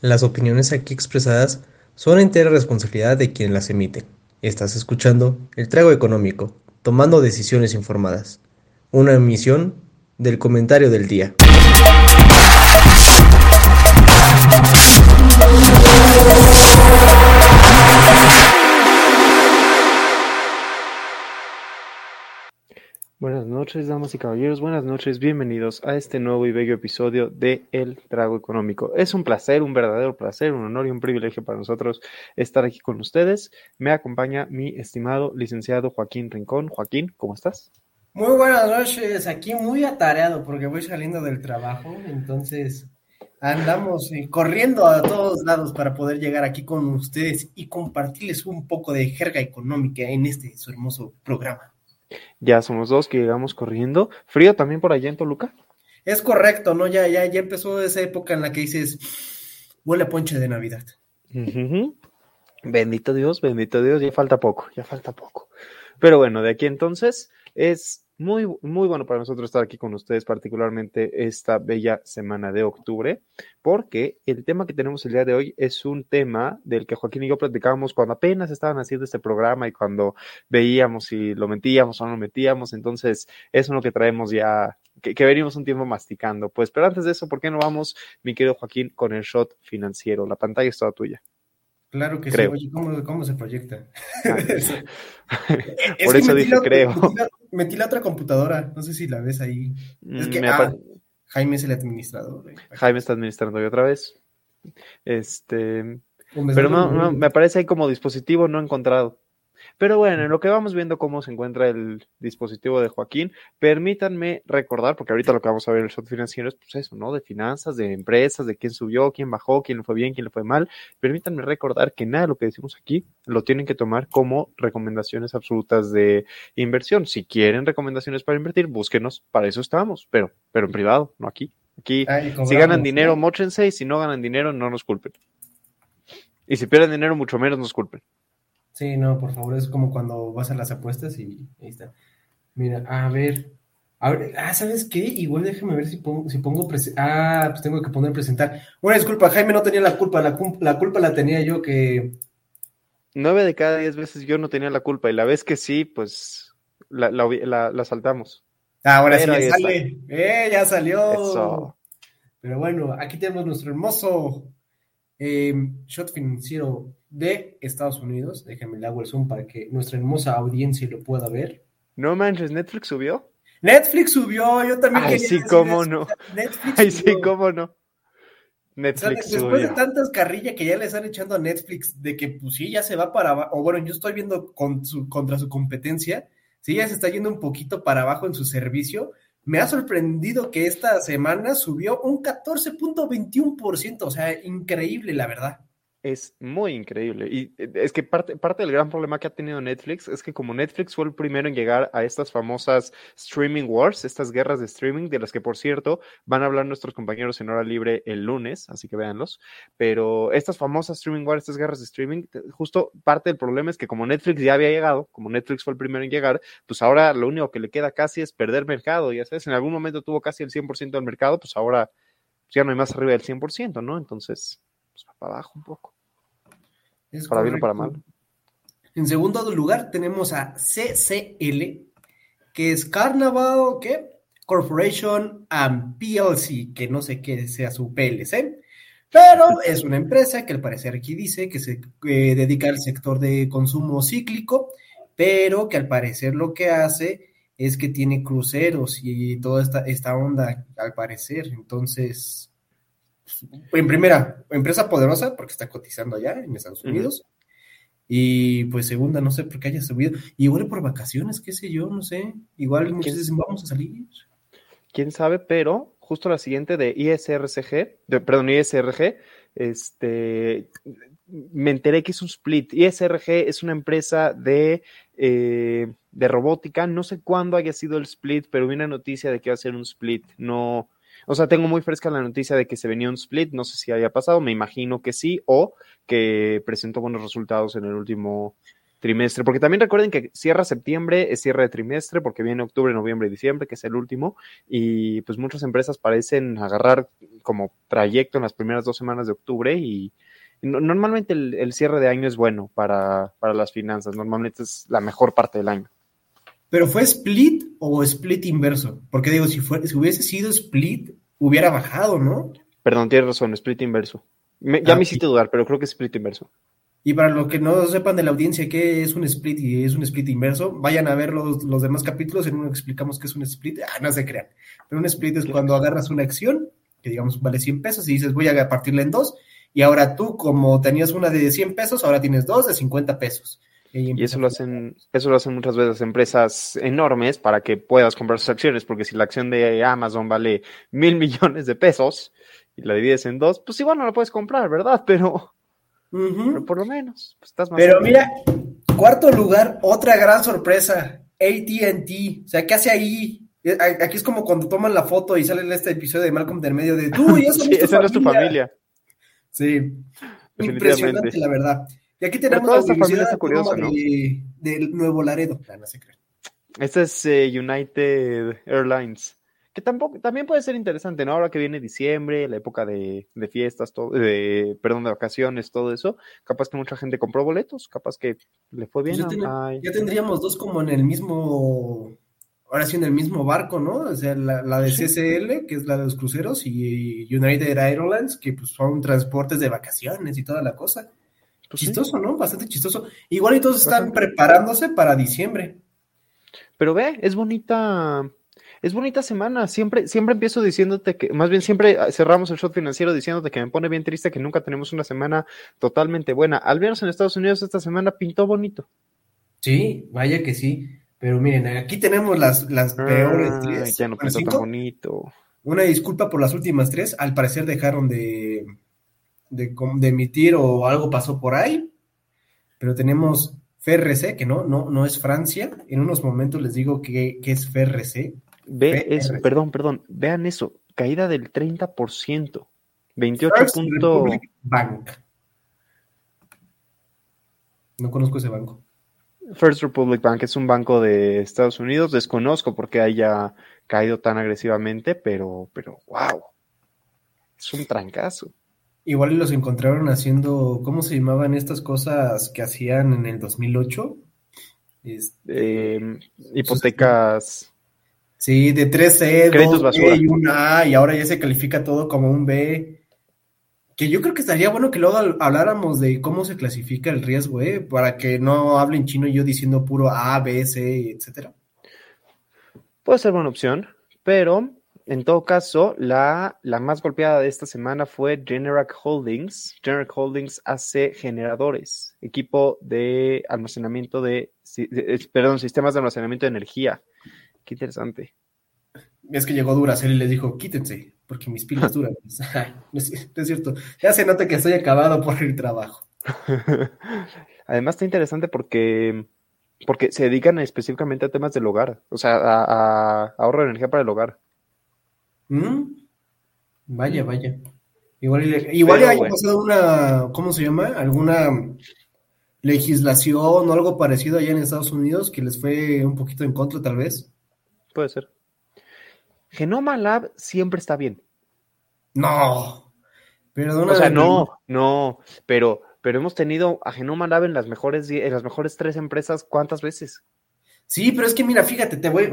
Las opiniones aquí expresadas son entera responsabilidad de quien las emite. Estás escuchando El Trago Económico, tomando decisiones informadas. Una emisión del comentario del día. Buenas noches, damas y caballeros. Buenas noches, bienvenidos a este nuevo y bello episodio de El Trago Económico. Es un placer, un verdadero placer, un honor y un privilegio para nosotros estar aquí con ustedes. Me acompaña mi estimado licenciado Joaquín Rincón. Joaquín, ¿cómo estás? Muy buenas noches, aquí muy atareado porque voy saliendo del trabajo, entonces andamos eh, corriendo a todos lados para poder llegar aquí con ustedes y compartirles un poco de jerga económica en este su hermoso programa. Ya somos dos que llegamos corriendo. ¿Frío también por allá en Toluca? Es correcto, ¿no? Ya, ya, ya empezó esa época en la que dices, huele a ponche de Navidad. Bendito Dios, bendito Dios, ya falta poco, ya falta poco. Pero bueno, de aquí entonces es muy, muy bueno para nosotros estar aquí con ustedes, particularmente esta bella semana de octubre, porque el tema que tenemos el día de hoy es un tema del que Joaquín y yo platicábamos cuando apenas estaban haciendo este programa y cuando veíamos si lo metíamos o no lo metíamos. Entonces, es uno que traemos ya, que, que venimos un tiempo masticando. Pues, pero antes de eso, ¿por qué no vamos, mi querido Joaquín, con el shot financiero? La pantalla es toda tuya. Claro que Creo. sí. Oye, ¿cómo, cómo se proyecta? Por eso dije la- creo. Metí la, metí la otra computadora, no sé si la ves ahí. Es que Mm, Me ah, Jaime es el administrador. eh. Jaime está administrando hoy otra vez. Este, pero no, no, me aparece ahí como dispositivo no encontrado. Pero bueno, en lo que vamos viendo cómo se encuentra el dispositivo de Joaquín, permítanme recordar, porque ahorita lo que vamos a ver en el shot financiero es pues eso, ¿no? De finanzas, de empresas, de quién subió, quién bajó, quién le fue bien, quién le fue mal. Permítanme recordar que nada de lo que decimos aquí lo tienen que tomar como recomendaciones absolutas de inversión. Si quieren recomendaciones para invertir, búsquenos, para eso estamos, pero, pero en privado, no aquí. Aquí Ay, si ganan dinero, ¿no? móchense, y si no ganan dinero, no nos culpen. Y si pierden dinero, mucho menos nos culpen. Sí, no, por favor, es como cuando vas a las apuestas y ahí está. Mira, a ver. A ver, ah, ¿sabes qué? Igual déjame ver si pongo, si pongo Ah, pues tengo que poner presentar. Una disculpa, Jaime no tenía la culpa, la, culpa la tenía yo que. Nueve de cada diez veces yo no tenía la culpa, y la vez que sí, pues la, la, la- la saltamos. Ah, ahora Pero sí ya está. sale. ¡Eh, ya salió! Eso. Pero bueno, aquí tenemos nuestro hermoso eh, shot financiero de Estados Unidos. Déjenme le hago el zoom para que nuestra hermosa audiencia lo pueda ver. No manches, Netflix subió. Netflix subió, yo también Ay, quería sí, decir cómo eso. no. Netflix Ay, sí, subió. cómo no. O sea, Netflix después de subió. tantas carrillas que ya le están echando a Netflix, de que pues sí, ya se va para abajo, o bueno, yo estoy viendo con su, contra su competencia, sí, ya se está yendo un poquito para abajo en su servicio. Me ha sorprendido que esta semana subió un 14.21%, o sea, increíble, la verdad. Es muy increíble. Y eh, es que parte, parte del gran problema que ha tenido Netflix es que como Netflix fue el primero en llegar a estas famosas streaming wars, estas guerras de streaming, de las que por cierto van a hablar nuestros compañeros en hora libre el lunes, así que véanlos. Pero estas famosas streaming wars, estas guerras de streaming, justo parte del problema es que como Netflix ya había llegado, como Netflix fue el primero en llegar, pues ahora lo único que le queda casi es perder mercado. Ya sabes, en algún momento tuvo casi el 100% del mercado, pues ahora pues ya no hay más arriba del 100%, ¿no? Entonces, pues va para abajo un poco. Es Para bien o para mal. En segundo lugar tenemos a CCL, que es Carnival ¿qué? Corporation and PLC, que no sé qué sea su PLC, pero es una empresa que al parecer aquí dice que se eh, dedica al sector de consumo cíclico, pero que al parecer lo que hace es que tiene cruceros y toda esta, esta onda, al parecer. Entonces, en primera, empresa poderosa porque está cotizando allá en Estados. Unidos. Y pues segunda, no sé por qué haya subido. Igual por vacaciones, qué sé yo, no sé. Igual muchos ¿Quién- dicen, vamos a salir. quién sabe, pero justo la siguiente de ISRCG, de- perdón, ISRG, este, me enteré que es un split. ISRG es una empresa de, eh, de robótica, no sé cuándo haya sido el split, pero vi una noticia de que iba a ser un split, no, o sea, tengo muy fresca la noticia de que se venía un split, no sé si haya pasado, me imagino que sí, o que presentó buenos resultados en el último, trimestre, porque también recuerden que cierra septiembre, es cierre de trimestre, porque viene octubre, noviembre y diciembre, que es el último, y pues muchas empresas parecen agarrar como trayecto en las primeras dos semanas de octubre y, normalmente el, cierre de año es bueno para, para las finanzas, normalmente es la mejor parte del año. ¿Pero fue split o split inverso? Porque digo, si, fue, si hubiese sido split, hubiera bajado, ¿no? Perdón, tienes razón, split inverso. ya ah, me hiciste dudar, pero creo que es split inverso. Y para los que no sepan de la audiencia qué es un split y es un split inverso, vayan a ver los, los demás capítulos, en uno explicamos qué es un split. Ah, no se crean. Pero un split es cuando agarras una acción, que digamos vale 100 pesos, y dices voy a partirla en dos, y ahora tú, como tenías una de 100 pesos, ahora tienes dos de 50 pesos. Y, eso lo hacen, eso lo hacen muchas veces empresas enormes para que puedas comprar sus acciones, porque si la acción de Amazon vale mil millones de pesos y la divides en dos, pues igual no la puedes comprar, ¿verdad? Pero, por lo menos, pues estás más. Pero mira, cuarto lugar, otra gran sorpresa, ATT. O sea, ¿qué hace ahí? Eh, aquí es como cuando toman la foto y sale este episodio de Malcolm del medio de tú, ya sí, esa no es tu familia. Sí, impresionante la verdad. Y aquí tenemos la esta curiosa, ¿no? de, Nuevo Laredo. No, se cree. Este es eh, United Airlines. Que tampoco, también puede ser interesante, ¿no? Ahora que viene diciembre, la época de, fiestas, todo, de, perdón, de vacaciones, todo eso, capaz que mucha gente compró boletos, capaz que le fue bien. Pues ya, tendríamos dos como en el mismo, ahora sí en el mismo barco, ¿no? O sea, la, de CCL, que es la de los cruceros, y United Airlines, que pues son transportes de vacaciones y toda la cosa. Pues chistoso, ¿no? Bastante chistoso. Igual y todos están preparándose para diciembre. Pero ve, es bonita, es bonita semana. Siempre, siempre empiezo diciéndote que, más bien siempre cerramos el shot financiero diciéndote que me pone bien triste que nunca tenemos una semana totalmente buena. Al menos en Estados Unidos esta semana pintó bonito. Sí, vaya que sí. Pero miren, aquí tenemos las, las peores tres. Ya no pintó tan bonito. Una disculpa por las últimas tres. Al parecer dejaron de, de, emitir o algo pasó por ahí, pero tenemos FRC, que no, no, no es Francia. En unos momentos les digo que, es FRC. Ve eso, perdón, perdón, vean eso, caída del 30%, 28 puntos. Bank. No conozco ese banco. First Republic Bank es un banco de Estados Unidos, desconozco por qué haya caído tan agresivamente, pero, pero wow, es un trancazo. Igual los encontraron haciendo, ¿cómo se llamaban estas cosas que hacían en el 2008? Este, em, hipotecas. Sí, de 3C, Créditos 2 y una A, y ahora ya se califica todo como un B. Que yo creo que estaría bueno que luego habláramos de cómo se clasifica el riesgo, ¿eh? Para que no hablen chino y yo diciendo puro A, B, C, etcétera. Puede ser buena opción, pero en todo caso, la, la, más golpeada de esta semana fue Generac Holdings. Generac Holdings hace generadores, equipo de almacenamiento de, perdón, sistemas de almacenamiento de energía. Qué interesante. Es que llegó Duracell y les dijo, quítense, porque mis pilas duran. no, es, cierto. Ya se nota que estoy acabado por el trabajo. Además está interesante porque, porque se dedican específicamente a temas del hogar, o sea, a ahorro de energía para el hogar. ¿Mm? Vaya, vaya. Igual, igual haya pasado una, ¿cómo se llama? Alguna legislación o algo parecido allá en Estados Unidos que les fue un poquito en contra, tal vez. Puede ser. Genoma Lab siempre está bien. No. Perdona. O sea, no, no, pero, pero hemos tenido a Genoma Lab en las mejores, en las mejores tres empresas, ¿cuántas veces? Sí, pero es que mira, fíjate, te voy,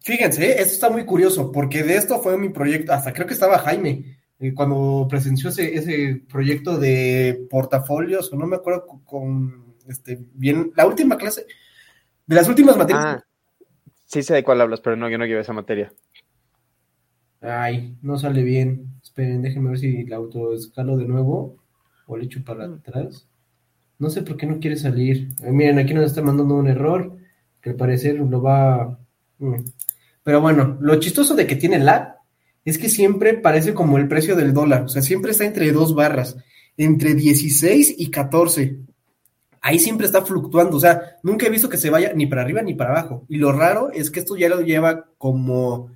fíjense, ¿eh? esto está muy curioso, porque de esto fue mi proyecto, hasta creo que estaba Jaime, eh, cuando presenció ese, ese, proyecto de portafolios, o no me acuerdo con, este, bien, la última clase, de las últimas materias. Ah, sí sé de cuál hablas, pero no, yo no quiero esa materia. Ay, no sale bien. Esperen, déjenme ver si la autoescalo de nuevo o le echo para mm. atrás. No sé por qué no quiere salir. Eh, miren, aquí nos está mandando un error que al parecer lo va... Mm. Pero bueno, lo chistoso de que tiene la es que siempre parece como el precio del dólar, o sea, siempre está entre dos barras, entre 16 y 14. Ahí siempre está fluctuando, o sea, nunca he visto que se vaya ni para arriba ni para abajo. Y lo raro es que esto ya lo lleva como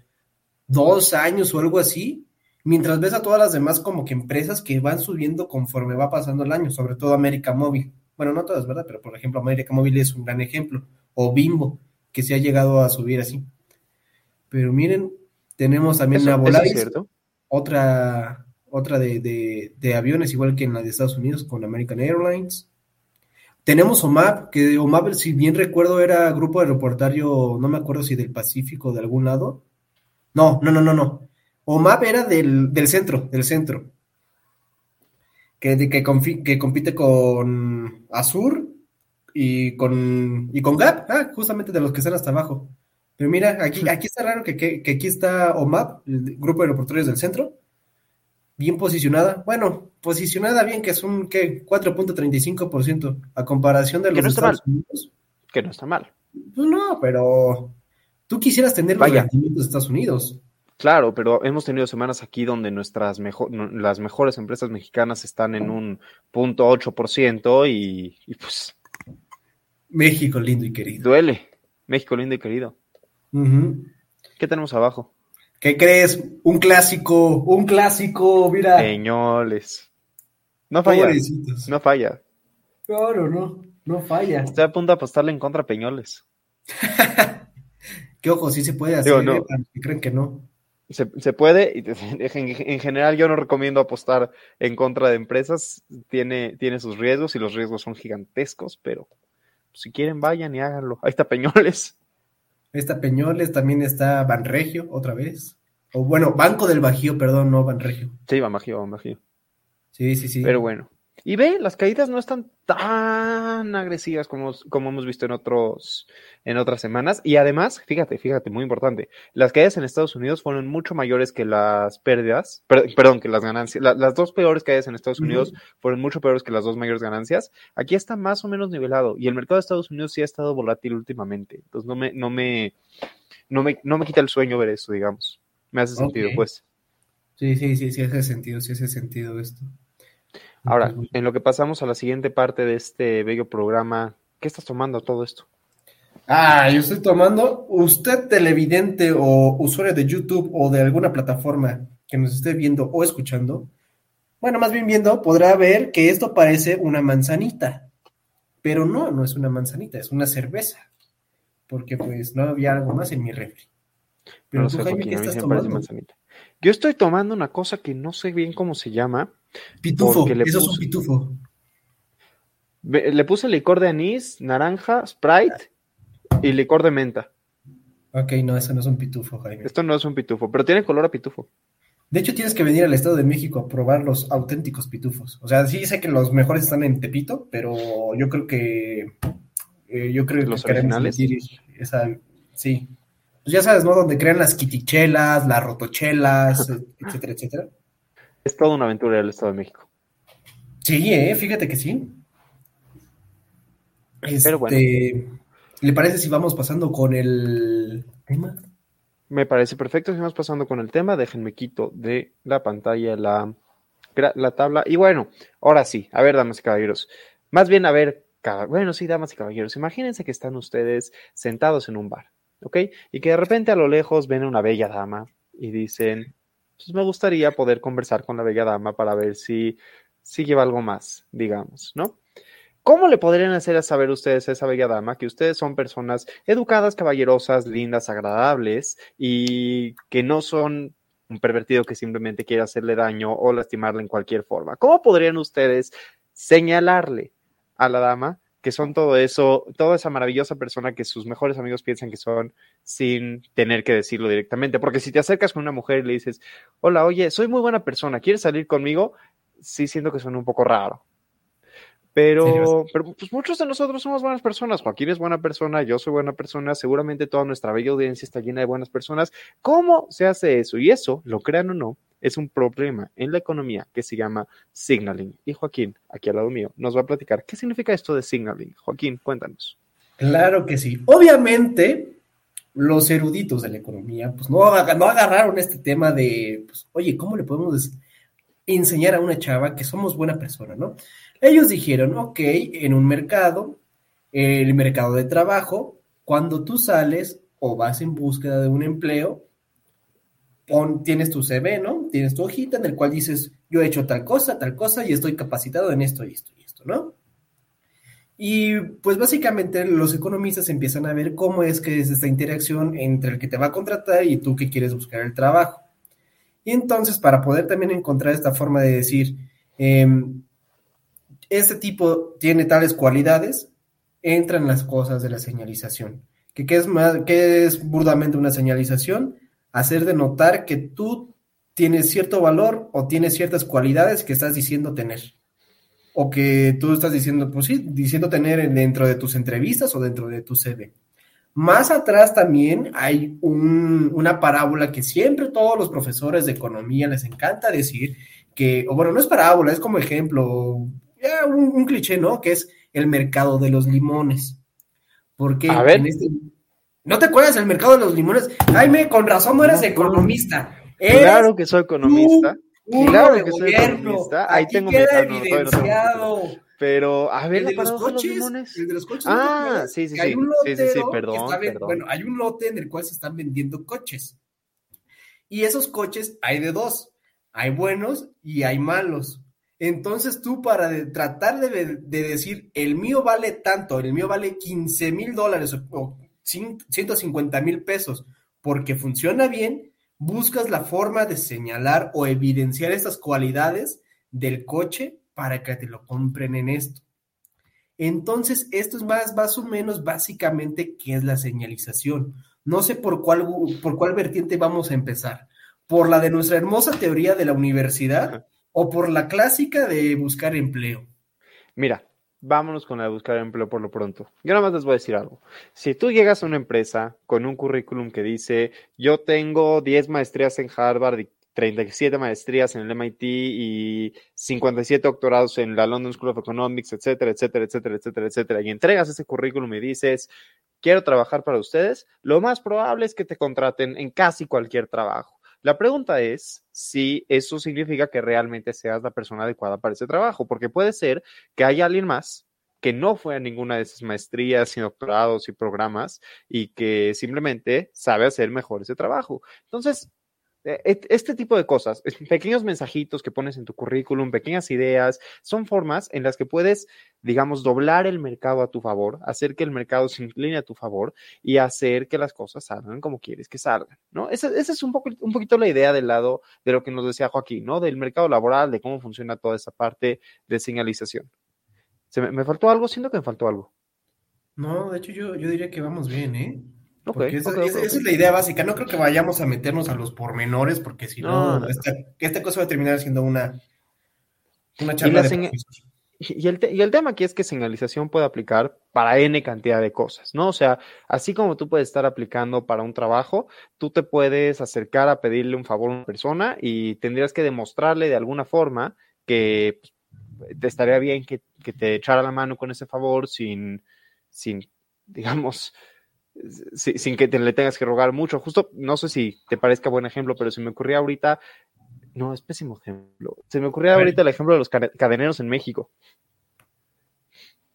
dos años o algo así, mientras ves a todas las demás como que empresas que van subiendo conforme va pasando el año, sobre todo América Móvil. Bueno, no todas, ¿verdad? Pero por ejemplo, América Móvil es un gran ejemplo. O Bimbo, que se ha llegado a subir así. Pero miren, tenemos también es Volaris, cierto. otra, otra de, de- de aviones, igual que en la de Estados Unidos, con American Airlines. Tenemos OMAP, que OMAP, si bien recuerdo, era grupo aeroportario, no me acuerdo si del Pacífico o de algún lado. No, no, no, no, no. OMAP era del, del centro, del centro. Que, de- que, que compite con Azur y con, y con Gap, ah, justamente de los que están hasta abajo. Pero mira, aquí, aquí está raro que, que, que aquí está OMAP, el grupo de aeroportuarios del centro, bien posicionada. Bueno, posicionada bien, que es un ¿qué? 4.35% a comparación de Que los está Estados Unidos. Que no está mal. Pues no, pero tú quisieras tener los Vaya. rendimientos de Estados Unidos. Claro, pero hemos tenido semanas aquí donde nuestras mejo- las mejores empresas mexicanas están en un punto 8% y, y pues México, lindo y querido. duele. México lindo y querido. ¿Qué tenemos abajo? ¿Qué crees? Un clásico, un clásico, mira. Peñoles. No falla. Pobrecitos. No falla. Claro, no, no falla. Estoy a punto de apostarle en contra a Peñoles. Que ojo, sí se puede hacer, Digo, no. ¿eh? Creen que no. Se, se puede, y en, en general yo no recomiendo apostar en contra de empresas, tiene, tiene sus riesgos y los riesgos son gigantescos, pero si quieren vayan y háganlo. Ahí está Peñoles. Está Peñoles, también está Banregio, otra vez. O bueno, Banco del Bajío, perdón, no Banregio. Sí, va Bajío. Sí, sí, sí. Pero bueno. Y ve, las caídas no están tan agresivas como, como hemos visto en otros, en otras semanas. Y además, fíjate, fíjate, muy importante, las caídas en Estados Unidos fueron mucho mayores que las pérdidas, per- perdón, que las ganancias. La- las dos peores caídas en Estados. Unidos fueron mucho peores que las dos mayores ganancias. Aquí está más o menos nivelado. Y el mercado de Estados Unidos sí ha estado volátil últimamente. Entonces no me, no me, no me, no me quita el sueño ver eso, digamos. Me hace sentido, pues. Sí, sí, sí, sí hace sentido, sí hace sentido esto. Ahora, en lo que pasamos a la siguiente parte de este bello programa, ¿qué estás tomando todo esto? Ah, yo estoy tomando. Usted, televidente o usuario de YouTube o de alguna plataforma que nos esté viendo o escuchando, bueno, más bien viendo, podrá ver que esto parece una manzanita. Pero no, no es una manzanita, es una cerveza. Porque pues no había algo más en mi refri. Pero No tú, sé, Jaime, ¿qué estás tomando? manzanita. Yo estoy tomando una cosa que no sé bien cómo se llama. Pitufo, le eso es un pitufo. Le puse licor de anís, naranja, Sprite y licor de menta. Ok, no, eso no es un pitufo, Jaime. Esto no es un pitufo, pero tiene color a pitufo. De hecho, tienes que venir al Estado de México a probar los auténticos pitufos. O sea, sí sé que los mejores están en Tepito, pero yo creo que eh, yo creo ¿Los que queremos originales? sentir esa, sí. Pues ya sabes, ¿no? Donde crean las quitichelas, las rotochelas, etcétera, etcétera. Es toda una aventura del Estado de México. Sí, eh, fíjate que sí. Pero bueno. Este, ¿le parece si vamos pasando con el tema? Me parece perfecto. Seguimos pasando con el tema. Déjenme quito de la pantalla la, la tabla. Y bueno, ahora sí. A ver, damas y caballeros. Más bien, a ver, bueno, sí, damas y caballeros. Imagínense que están ustedes sentados en un bar, ¿ok? Y que de repente a lo lejos ven a una bella dama y dicen, pues me gustaría poder conversar con la bella dama para ver si, si lleva algo más, digamos, ¿no? ¿Cómo le podrían hacer a saber ustedes a esa bella dama que ustedes son personas educadas, caballerosas, lindas, agradables y que no son un pervertido que simplemente quiere hacerle daño o lastimarle en cualquier forma? ¿Cómo podrían ustedes señalarle a la dama que son todo eso, toda esa maravillosa persona que sus mejores amigos piensan que son sin tener que decirlo directamente? Porque si te acercas con una mujer y le dices, hola, oye, soy muy buena persona, ¿quieres salir conmigo? Sí siento que suena un poco raro. Pero, pero pues muchos de nosotros somos buenas personas. Joaquín es buena persona, yo soy buena persona, seguramente toda nuestra bella audiencia está llena de buenas personas. ¿Cómo se hace eso? Y eso, lo crean o no, es un problema en la economía que se llama signaling. Y Joaquín, aquí al lado mío, nos va a platicar qué significa esto de signaling. Joaquín, cuéntanos. Claro que sí. Obviamente, los eruditos de la economía, pues no, no agarraron este tema de, pues, oye, ¿cómo le podemos enseñar a una chava que somos buena persona, no? Ellos dijeron, ok, en un mercado, el mercado de trabajo, cuando tú sales o vas en búsqueda de un empleo, pon- tienes tu CV, ¿no? Tienes tu hojita en el cual dices, yo he hecho tal cosa, tal cosa y estoy capacitado en esto y esto y esto, ¿no? Y pues básicamente los economistas empiezan a ver cómo es que es esta interacción entre el que te va a contratar y tú que quieres buscar el trabajo. Y entonces para poder también encontrar esta forma de decir, em, este tipo tiene tales cualidades, entran las cosas de la señalización. ¿Qué, es, más, qué es burdamente una señalización? Hacer de notar que tú tienes cierto valor o tienes ciertas cualidades que estás diciendo tener o que tú estás diciendo, pues sí, diciendo tener dentro de tus entrevistas o dentro de tu CV. Más atrás también hay una parábola que siempre todos los profesores de economía les encanta decir, que, o bueno, no es parábola, es como ejemplo, un, cliché, ¿no? Que es el mercado de los limones. Porque En este, ¿No te acuerdas del mercado de los limones? Jaime, con razón no eres economista. Claro que soy economista. Claro que soy economista. Ahí tengo queda evidenciado. pero, a ver, el de los coches, el de los coches. Ah, sí, sí, sí. Hay un sí, sí, sí, perdón, Bueno, hay un lote en el cual se están vendiendo coches. Y esos coches hay de dos. Hay buenos y hay malos. Entonces tú para tratar de, decir, el mío vale tanto, el mío vale 15 mil dólares o 150 mil pesos, porque funciona bien, buscas la forma de señalar o evidenciar estas cualidades del coche para que te lo compren en esto. Entonces, esto es más, más o menos básicamente qué es la señalización. No sé por cuál, por cuál vertiente vamos a empezar. ¿Por la de nuestra hermosa teoría de la universidad o por la clásica de buscar empleo? Mira, vámonos con la de buscar empleo por lo pronto. Yo nada más les voy a decir algo. Si tú llegas a una empresa con un currículum que dice, yo tengo 10 maestrías en Harvard y 37 maestrías en el MIT y 57 doctorados en la London School of Economics, etcétera, etcétera, etcétera, etcétera, etcétera, y entregas ese currículum y dices, quiero trabajar para ustedes, lo más probable es que te contraten en casi cualquier trabajo. La pregunta es si eso significa que realmente seas la persona adecuada para ese trabajo, porque puede ser que haya alguien más que no fue a ninguna de esas maestrías y doctorados y programas y que simplemente sabe hacer mejor ese trabajo. Entonces, este tipo de cosas, pequeños mensajitos que pones en tu currículum, pequeñas ideas, son formas en las que puedes, digamos, doblar el mercado a tu favor, hacer que el mercado se incline a tu favor y hacer que las cosas salgan como quieres que salgan, ¿no? Esa, es un, poco, un poquito la idea del lado de lo que nos decía Joaquín, ¿no? Del mercado laboral, de cómo funciona toda esa parte de señalización. ¿Se me, me faltó algo? Siento que me faltó algo. No, de hecho yo, yo diría que vamos bien, ¿eh? Esa, es la idea básica. No creo que vayamos a meternos a los pormenores, porque si no, esta, cosa va a terminar siendo una, una charla de y el, y el tema aquí es que señalización puede aplicar para N cantidad de cosas, ¿no? O sea, así como tú puedes estar aplicando para un trabajo, tú te puedes acercar a pedirle un favor a una persona y tendrías que demostrarle de alguna forma que pues, te estaría bien que, que, te echara la mano con ese favor sin, sin digamos, sin que te le tengas que rogar mucho. Justo, no sé si te parezca buen ejemplo, pero se me ocurría ahorita, no, es pésimo ejemplo. Se me ocurría ahorita el ejemplo de los cadeneros en México.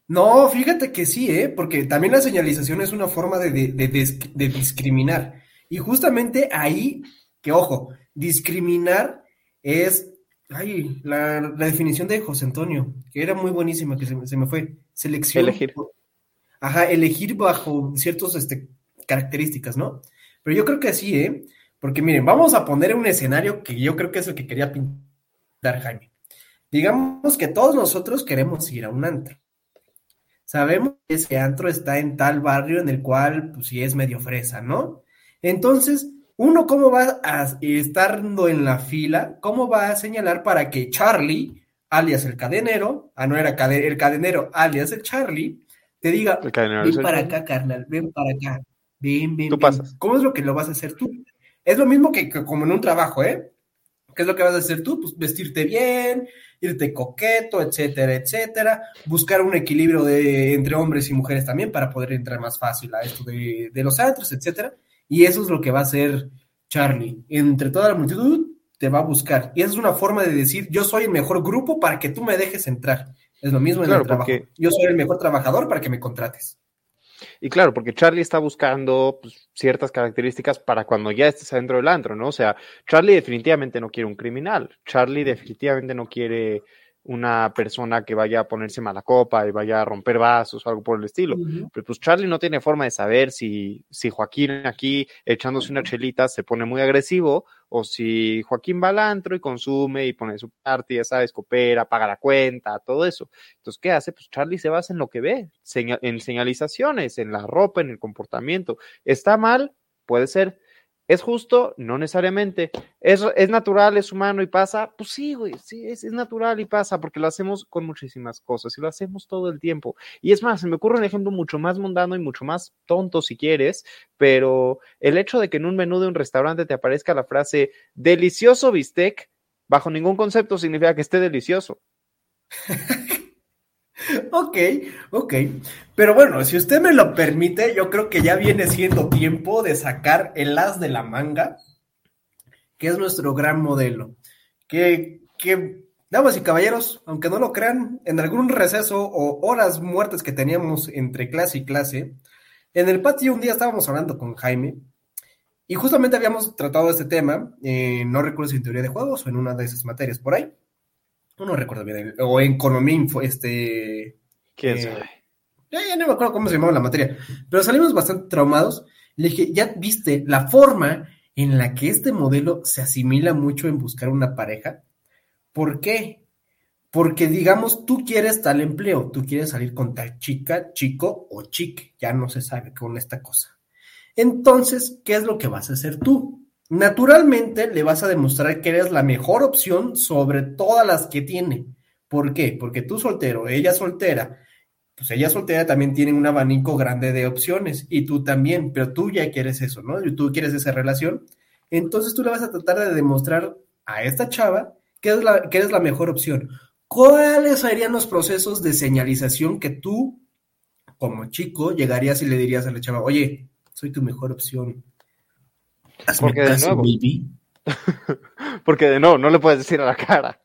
No, fíjate que sí, ¿eh? porque también la señalización es una forma de, de, discriminar. Y justamente ahí, que ojo, discriminar es, ay, la, definición de José Antonio, que era muy buenísima, que se, se me fue, selección. Elegir ajá, elegir bajo ciertas este, características, ¿no? Pero yo creo que sí, ¿eh? Porque miren, vamos a poner un escenario que yo creo que es el que quería pintar Jaime. Digamos que todos nosotros queremos ir a un antro. Sabemos que ese antro está en tal barrio en el cual, pues sí es medio fresa, ¿no? Entonces, uno, ¿cómo va a estando en la fila? ¿Cómo va a señalar para que Charlie, alias el cadenero, ah, no era el cadenero, alias el Charlie, te diga, ven para acá, carnal, ven para acá, ven, ven. Tú pasas. ¿Cómo es lo que lo vas a hacer tú? Es lo mismo que, como en un trabajo, ¿eh? ¿Qué es lo que vas a hacer tú? Pues vestirte bien, irte coqueto, etcétera, etcétera. Buscar un equilibrio de, entre hombres y mujeres también para poder entrar más fácil a esto de, de los antros, etcétera. Y eso es lo que va a hacer Charlie. Entre toda la multitud te va a buscar. Y esa es una forma de decir, yo soy el mejor grupo para que tú me dejes entrar. Es lo mismo en el trabajo. Yo soy el mejor trabajador para que me contrates. Y claro, porque Charlie está buscando pues, ciertas características para cuando ya estés adentro del antro, ¿no? O sea, Charlie definitivamente no quiere un criminal. Charlie definitivamente no quiere una persona que vaya a ponerse mala copa y vaya a romper vasos o algo por el estilo. Pero pues Charlie no tiene forma de saber si, si Joaquín aquí echándose una chelita se pone muy agresivo o si Joaquín va al antro y consume y pone su parte, ya sabes, coopera, paga la cuenta, todo eso. Entonces, ¿qué hace? Pues Charlie se basa en lo que ve, en señalizaciones, en la ropa, en el comportamiento. ¿Está mal? Puede ser ¿Es justo? No necesariamente. ¿Es, ¿Es, natural, es humano y pasa? Pues sí, güey, sí, es, es, natural y pasa porque lo hacemos con muchísimas cosas y lo hacemos todo el tiempo. Y es más, se me ocurre un ejemplo mucho más mundano y mucho más tonto si quieres, pero el hecho de que en un menú de un restaurante te aparezca la frase delicioso bistec, bajo ningún concepto significa que esté delicioso. Ok, ok. Pero bueno, si usted me lo permite, yo creo que ya viene siendo tiempo de sacar el as de la manga, que es nuestro gran modelo. Que, que, damas y caballeros, aunque no lo crean, en algún receso o horas muertas que teníamos entre clase y clase, en el patio un día estábamos hablando con Jaime y justamente habíamos tratado este tema, eh, no recuerdo si en teoría de juegos o en una de esas materias por ahí no recuerdo bien, o en economía, este... ¿Quién eh, sabe? Ya, no me acuerdo cómo se llamaba la materia, pero salimos bastante traumados. Le dije, ya viste la forma en la que este modelo se asimila mucho en buscar una pareja. ¿Por qué? Porque digamos, tú quieres tal empleo, tú quieres salir con tal chica, chico o chic, ya no se sabe con esta cosa. Entonces, ¿qué es lo que vas a hacer tú? Naturalmente le vas a demostrar que eres la mejor opción sobre todas las que tiene. ¿Por qué? Porque tú soltero, ella soltera, pues ella soltera también tiene un abanico grande de opciones y tú también, pero tú ya quieres eso, ¿no? Y tú quieres esa relación. Entonces tú le vas a tratar de demostrar a esta chava que, la, que eres la mejor opción. ¿Cuáles serían los procesos de señalización que tú, como chico, llegarías y le dirías a la chava, oye, soy tu mejor opción? Porque de nuevo. porque de nuevo, no le puedes decir a la cara.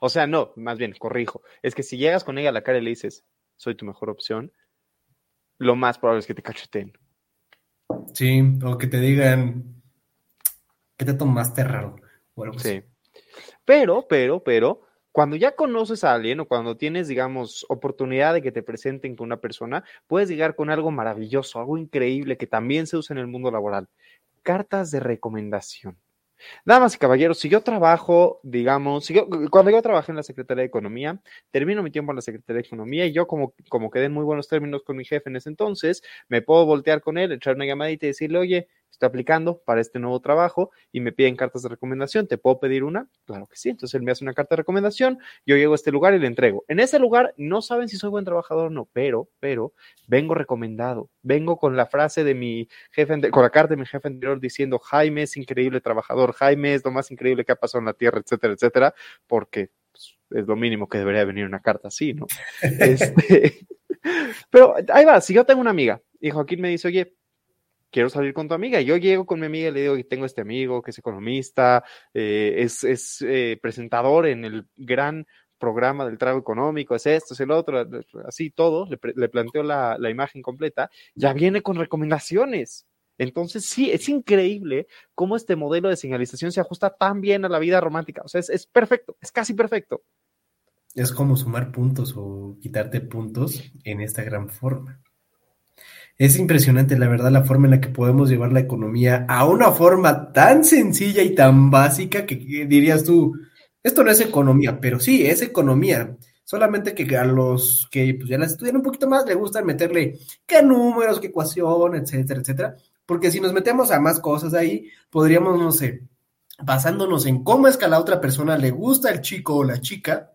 O sea, no, más bien, corrijo. Es que si llegas con ella a la cara y le dices, soy tu mejor opción, lo más probable es que te cacheten. Sí, o que te digan que te tomaste raro. Pues sí. Pero, pero, pero, cuando ya conoces a alguien o cuando tienes, digamos, oportunidad de que te presenten con una persona, puedes llegar con algo maravilloso, algo increíble que también se usa en el mundo laboral cartas de recomendación. Damas y caballeros, si yo trabajo, digamos, cuando yo trabajé en la Secretaría de Economía, termino mi tiempo en la Secretaría de Economía y yo como, como quedé en muy buenos términos con mi jefe en ese entonces, me puedo voltear con él, echar una llamadita y decirle, oye, estoy aplicando para este nuevo trabajo y me piden cartas de recomendación, ¿te puedo pedir una? Claro que sí, entonces él me hace una carta de recomendación, yo llego a este lugar y le entrego. En ese lugar no saben si soy buen trabajador o no, pero, pero, vengo recomendado, vengo con la frase de mi jefe, con la carta de mi jefe anterior diciendo, Jaime es increíble trabajador, Jaime es lo más increíble que ha pasado en la tierra, etcétera, etcétera, porque pues, es lo mínimo que debería venir una carta así, ¿no? este, pero ahí va, si yo tengo una amiga y Joaquín me dice, oye, quiero salir con tu amiga. Yo llego con mi amiga y le digo que tengo este amigo que es economista, eh, es, es eh, presentador en el gran programa del trago económico, es esto, es el otro, así todo, le, le planteo la, la, imagen completa, ya viene con recomendaciones. Entonces, sí, es increíble cómo este modelo de señalización se ajusta tan bien a la vida romántica. O sea, es, es perfecto, es casi perfecto. Es como sumar puntos o quitarte puntos en esta gran forma. Es impresionante, la verdad, la forma en la que podemos llevar la economía a una forma tan sencilla y tan básica que, dirías tú, esto no es economía, pero sí, es economía. Solamente que a los que pues, ya la estudian un poquito más, le gustan meterle qué números, qué ecuación, etcétera, etcétera. Porque si nos metemos a más cosas ahí, podríamos, no sé, basándonos en cómo es que a la otra persona le gusta el chico o la chica,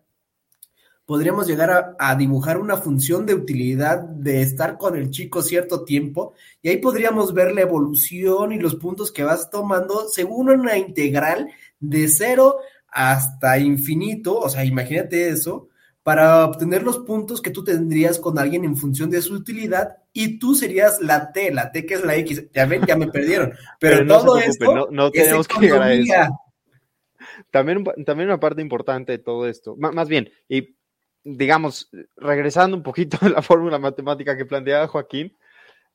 podríamos llegar a, dibujar una función de utilidad de estar con el chico cierto tiempo y ahí podríamos ver la evolución y los puntos que vas tomando según una integral de cero hasta infinito, o sea, imagínate eso, para obtener los puntos que tú tendrías con alguien en función de su utilidad y tú serías la T, la T que es la X, ya ven, ya me perdieron, pero, todo esto no, tenemos que llegar a eso. También, también una parte importante de todo esto, más bien, y digamos, regresando un poquito a la fórmula matemática que planteaba Joaquín,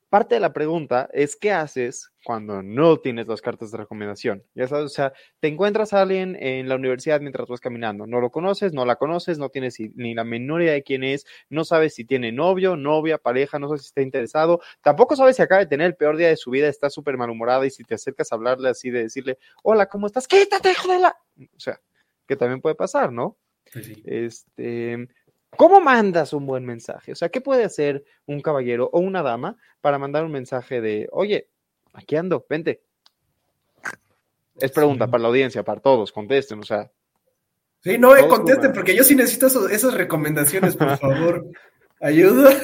parte de la pregunta es qué haces cuando no tienes las cartas de recomendación. Ya sabes, o sea, te encuentras a alguien en la universidad mientras vas caminando, no lo conoces, no la conoces, no tienes ni la menor idea de quién es, no sabes si tiene novio, novia, pareja, no sabes si está interesado, tampoco sabes si acaba de tener el peor día de su vida, está súper malhumorada y si te acercas a hablarle así de decirle, hola, ¿cómo estás? Quítate, hijo de la... O sea, que también puede pasar, ¿no? Pues sí. Este, ¿Cómo mandas un buen mensaje? O sea, ¿qué puede hacer un caballero o una dama para mandar un mensaje de, oye, aquí ando, vente? Es pregunta para la audiencia, para todos, contesten, o sea. Sí, no, eh, contesten, porque yo sí necesito eso- esas recomendaciones, por favor. Ayuda.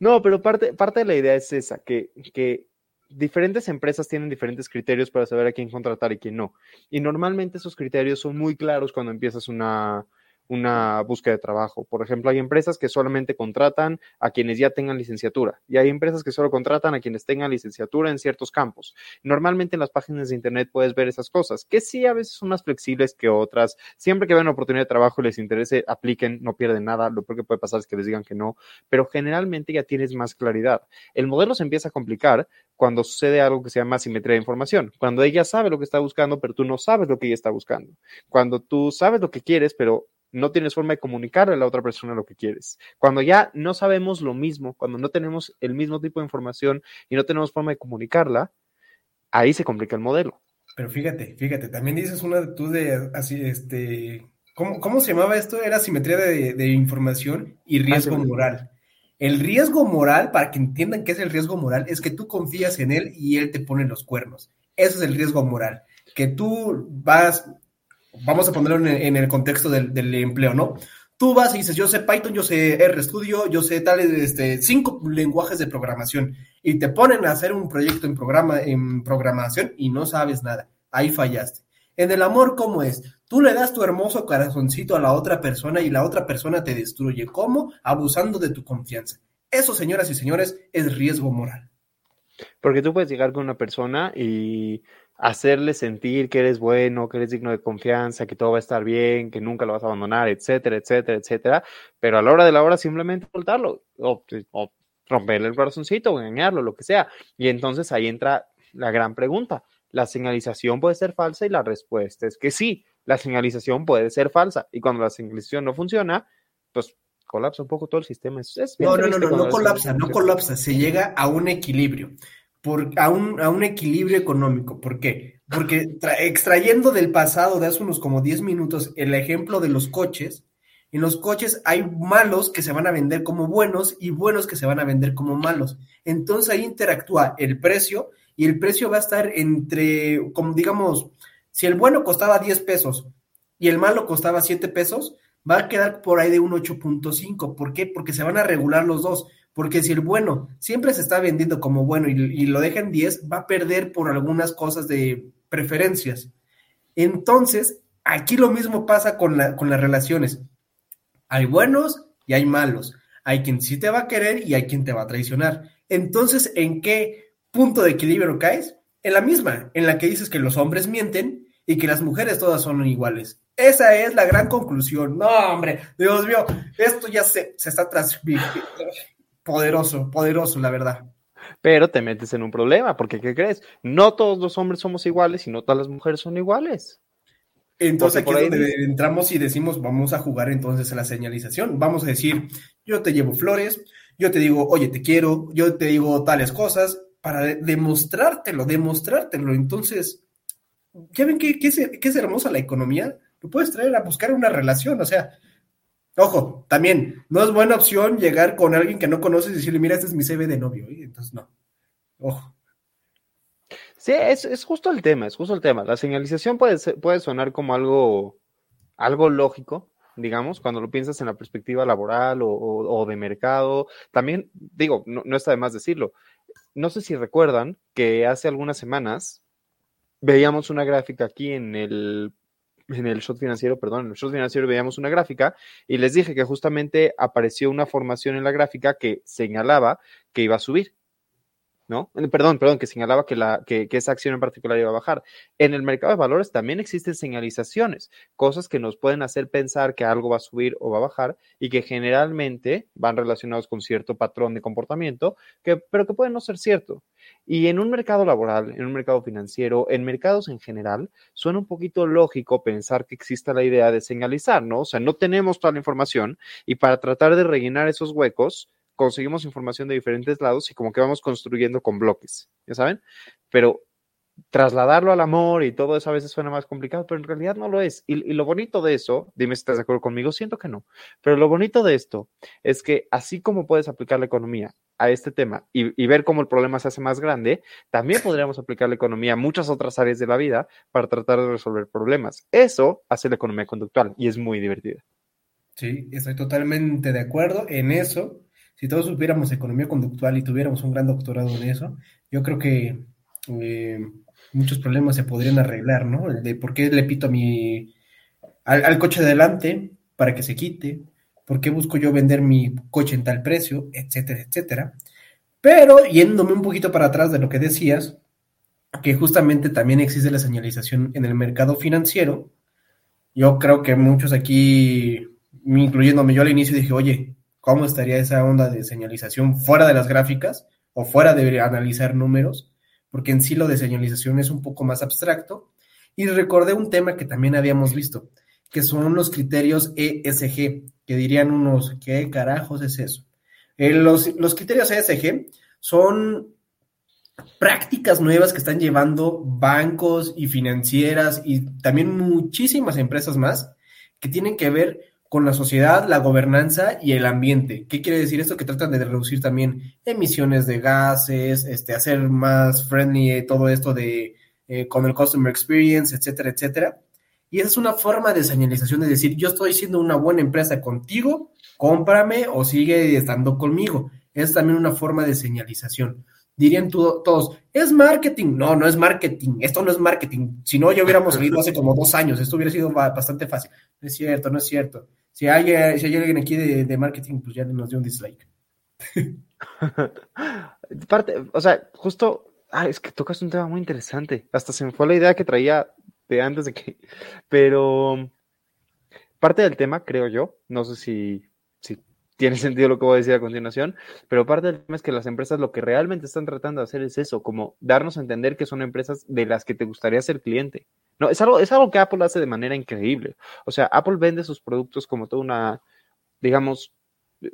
No, pero parte, parte de la idea es esa, que, que diferentes empresas tienen diferentes criterios para saber a quién contratar y quién no. Y normalmente esos criterios son muy claros cuando empiezas una, una búsqueda de trabajo. Por ejemplo, hay empresas que solamente contratan a quienes ya tengan licenciatura y hay empresas que solo contratan a quienes tengan licenciatura en ciertos campos. Normalmente en las páginas de internet puedes ver esas cosas, que sí a veces son más flexibles que otras. Siempre que vean oportunidad de trabajo y les interese, apliquen, no pierden nada. Lo peor que puede pasar es que les digan que no, pero generalmente ya tienes más claridad. El modelo se empieza a complicar cuando sucede algo que se llama simetría de información, cuando ella sabe lo que está buscando, pero tú no sabes lo que ella está buscando, cuando tú sabes lo que quieres, pero no tienes forma de comunicarle a la otra persona lo que quieres, cuando ya no sabemos lo mismo, cuando no tenemos el mismo tipo de información y no tenemos forma de comunicarla, ahí se complica el modelo. Pero fíjate, fíjate, también dices una de tú de así, este, ¿cómo, cómo se llamaba esto? Era simetría de, de información y riesgo sí. moral. El riesgo moral, para que entiendan qué es el riesgo moral, es que tú confías en él y él te pone los cuernos. Eso es el riesgo moral. Que tú vas, vamos a ponerlo en, el contexto del, del empleo, ¿no? Tú vas y dices, yo sé Python, yo sé RStudio, yo sé tales, este, cinco lenguajes de programación y te ponen a hacer un proyecto en, programa, en programación y no sabes nada. Ahí fallaste. En el amor, ¿cómo es? Tú le das tu hermoso corazoncito a la otra persona y la otra persona te destruye. ¿Cómo? Abusando de tu confianza. Eso, señoras y señores, es riesgo moral. Porque tú puedes llegar con una persona y hacerle sentir que eres bueno, que eres digno de confianza, que todo va a estar bien, que nunca lo vas a abandonar, etcétera, etcétera, etcétera. Pero a la hora de la hora simplemente soltarlo o, o romperle el corazoncito o engañarlo, lo que sea. Y entonces ahí entra la gran pregunta. ¿La señalización puede ser falsa? Y la respuesta es que sí, la señalización puede ser falsa. Y cuando la señalización no funciona, pues colapsa un poco todo el sistema. Es, es bien No, no, no, no, no la colapsa, no colapsa, se llega a un equilibrio, por, a, un, a un equilibrio económico. ¿Por qué? Porque tra- extrayendo del pasado de hace unos como 10 minutos el ejemplo de los coches, en los coches hay malos que se van a vender como buenos y buenos que se van a vender como malos. Entonces ahí interactúa el precio y el precio va a estar entre, como digamos, si el bueno costaba 10 pesos y el malo costaba 7 pesos, va a quedar por ahí de un 8.5. ¿Por qué? Porque se van a regular los dos. Porque si el bueno siempre se está vendiendo como bueno y, y lo deja en 10, va a perder por algunas cosas de preferencias. Entonces, aquí lo mismo pasa con, la, con las relaciones. Hay buenos y hay malos. Hay quien sí te va a querer y hay quien te va a traicionar. Entonces, ¿en qué punto de equilibrio caes? En la misma, en la que dices que los hombres mienten y que las mujeres todas son iguales. Esa es la gran conclusión. No, hombre, Dios mío, esto ya se, se está transmitiendo. Poderoso, poderoso, la verdad. Pero te metes en un problema, porque ¿qué crees? No todos los hombres somos iguales y no todas las mujeres son iguales. Entonces aquí es entramos y decimos, vamos a jugar entonces a la señalización. Vamos a decir, yo te llevo flores, yo te digo, oye, te quiero, yo te digo tales cosas, para de- demostrártelo, demostrártelo. Entonces, ¿ya ven qué, qué es, qué es hermosa la economía? Lo puedes traer a buscar una relación, o sea, ojo, también, no es buena opción llegar con alguien que no conoces y decirle, mira, este es mi CV de novio, ¿eh? entonces no. Ojo. Sí, es, es justo el tema, es justo el tema. La señalización puede, ser- puede sonar como algo, algo lógico, digamos, cuando lo piensas en la perspectiva laboral o, o- o de mercado. También, digo, no, no está de más decirlo. No sé si recuerdan que hace algunas semanas veíamos una gráfica aquí en el, en el shot financiero, perdón, en el shot financiero veíamos una gráfica y les dije que justamente apareció una formación en la gráfica que señalaba que iba a subir. ¿No? Eh, perdón, perdón, que señalaba que, la, que, esa acción en particular iba a bajar. En el mercado de valores también existen señalizaciones, cosas que nos pueden hacer pensar que algo va a subir o va a bajar y que generalmente van relacionados con cierto patrón de comportamiento, que, pero que pueden no ser cierto. Y en un mercado laboral, en un mercado financiero, en mercados en general, suena un poquito lógico pensar que exista la idea de señalizar, ¿no? O sea, no tenemos toda la información y para tratar de rellenar esos huecos, conseguimos información de diferentes lados y como que vamos construyendo con bloques, ¿ya saben? Pero trasladarlo al amor y todo eso a veces suena más complicado, pero en realidad no lo es. Y, lo bonito de eso, dime si estás de acuerdo conmigo, siento que no, pero lo bonito de esto es que así como puedes aplicar la economía a este tema y, y, ver cómo el problema se hace más grande, también podríamos aplicar la economía a muchas otras áreas de la vida para tratar de resolver problemas. Eso hace la economía conductual y es muy divertida. Sí, estoy totalmente de acuerdo en eso si todos supiéramos economía conductual y tuviéramos un gran doctorado en eso, yo creo que eh, muchos problemas se podrían arreglar, ¿no? El de por qué le pito a mi, al, coche de adelante para que se quite, por qué busco yo vender mi coche en tal precio, etcétera, etcétera. Pero yéndome un poquito para atrás de lo que decías, que justamente también existe la señalización en el mercado financiero, yo creo que muchos aquí, incluyéndome yo al inicio, dije, oye, cómo estaría esa onda de señalización fuera de las gráficas o fuera de analizar números, porque en sí lo de señalización es un poco más abstracto. Y recordé un tema que también habíamos visto, que son los criterios ESG, que dirían unos, ¿qué carajos es eso? Eh, los, los criterios ESG son prácticas nuevas que están llevando bancos y financieras y también muchísimas empresas más que tienen que ver con la sociedad, la gobernanza y el ambiente. ¿Qué quiere decir esto? Que tratan de reducir también emisiones de gases, este, hacer más friendly todo esto de eh, con el customer experience, etcétera, etcétera. Y esa es una forma de señalización de decir, yo estoy siendo una buena empresa contigo, cómprame o sigue estando conmigo. Es también una forma de señalización. Dirían todos, es marketing. No, no es marketing. Esto no es marketing. Si no, ya hubiéramos oído hace como dos años. Esto hubiera sido bastante fácil. No es cierto, no es cierto. Si hay, eh, si hay alguien aquí de, marketing, pues ya nos dio un dislike. Parte, o sea, justo, ah, es que tocas un tema muy interesante. Hasta se me fue la idea que traía de antes de que, pero parte del tema, creo yo, no sé si, si tiene sentido lo que voy a decir a continuación, pero parte del tema es que las empresas lo que realmente están tratando de hacer es eso, como darnos a entender que son empresas de las que te gustaría ser cliente. No, es algo, es algo que Apple hace de manera increíble. O sea, Apple vende sus productos como toda una, digamos,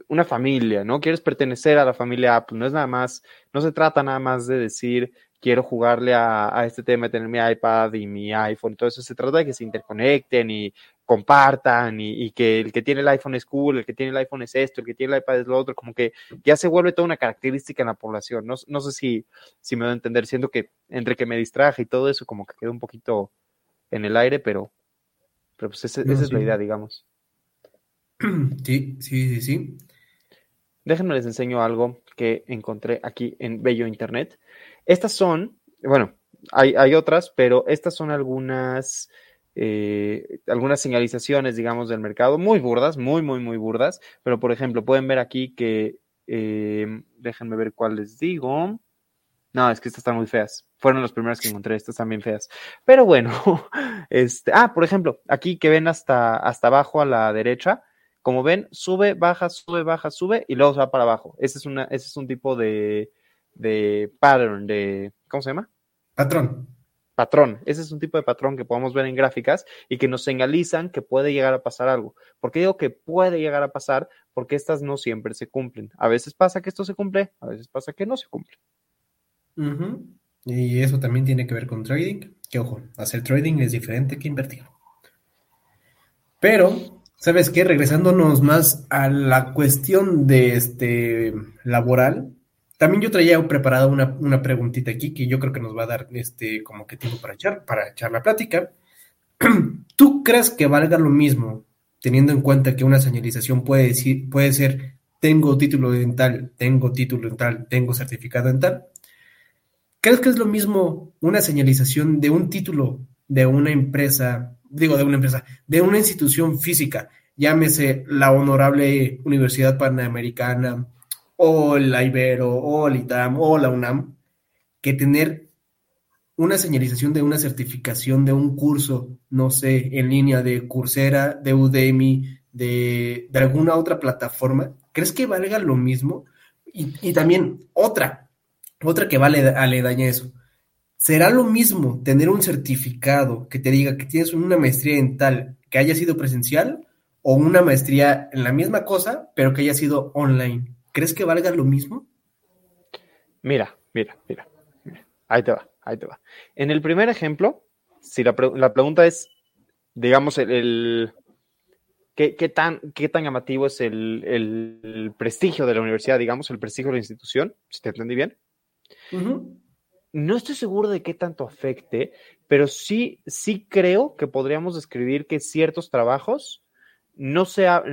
una familia, ¿no? Quieres pertenecer a la familia Apple, no es nada más, no se trata nada más de decir, quiero jugarle a, a este tema tener mi iPad y mi iPhone, todo eso se trata de que se interconecten y compartan y, que el que tiene el iPhone es cool, el que tiene el iPhone es esto, el que tiene el iPad es lo otro, como que ya se vuelve toda una característica en la población. No, no sé si, si me voy a entender, siento que entre que me distraje y todo eso, como que quedó un poquito en el aire, pero, pero pues esa, es la idea, digamos. Sí, sí, sí, sí. Déjenme les enseño algo que encontré aquí en Bello Internet. Estas son, bueno, hay, hay otras, pero estas son algunas eh, algunas señalizaciones, digamos, del mercado, muy burdas, muy, muy, muy burdas, pero por ejemplo, pueden ver aquí que, eh, déjenme ver cuál les digo. No, es que estas están muy feas. Fueron las primeras que encontré, estas también feas. Pero bueno, este, ah, por ejemplo, aquí que ven hasta, hasta abajo a la derecha, como ven, sube, baja, sube, baja, sube y luego se va para abajo. Ese es, una, ese es un tipo de, de pattern, de, ¿cómo se llama? Patrón patrón. Ese es un tipo de patrón que podemos ver en gráficas y que nos señalizan que puede llegar a pasar algo. ¿Por qué digo que puede llegar a pasar? Porque estas no siempre se cumplen. A veces pasa que esto se cumple, a veces pasa que no se cumple. Y eso también tiene que ver con trading. Que ojo, hacer trading es diferente que invertir. Pero, ¿sabes qué? Regresándonos más a la cuestión de este laboral, también yo traía preparada una, una, preguntita aquí que yo creo que nos va a dar este como que tiempo para echar, para echar la plática. ¿Tú crees que valga lo mismo, teniendo en cuenta que una señalización puede decir, puede ser tengo título dental, tengo título dental, tengo certificado dental? ¿Crees que es lo mismo una señalización de un título de una empresa, digo de una empresa, de una institución física, llámese la Honorable Universidad Panamericana, o la Ibero, o la ITAM, o la UNAM, que tener una señalización de una certificación de un curso, no sé, en línea de Coursera, de Udemy, de, alguna otra plataforma, ¿crees que valga lo mismo? Y, también otra, otra que vale aledaña eso. ¿Será lo mismo tener un certificado que te diga que tienes una maestría en tal que haya sido presencial o una maestría en la misma cosa, pero que haya sido online? ¿Crees que valga lo mismo? Mira, mira, mira. Ahí te va ahí te va. En el primer ejemplo, si la, pregunta es, digamos, el, ¿qué, tan, ¿qué tan llamativo es el, prestigio de la universidad, digamos, el prestigio de la institución? Si te entendí bien. No estoy seguro de qué tanto afecte, pero sí, sí creo que podríamos describir que ciertos trabajos no sea,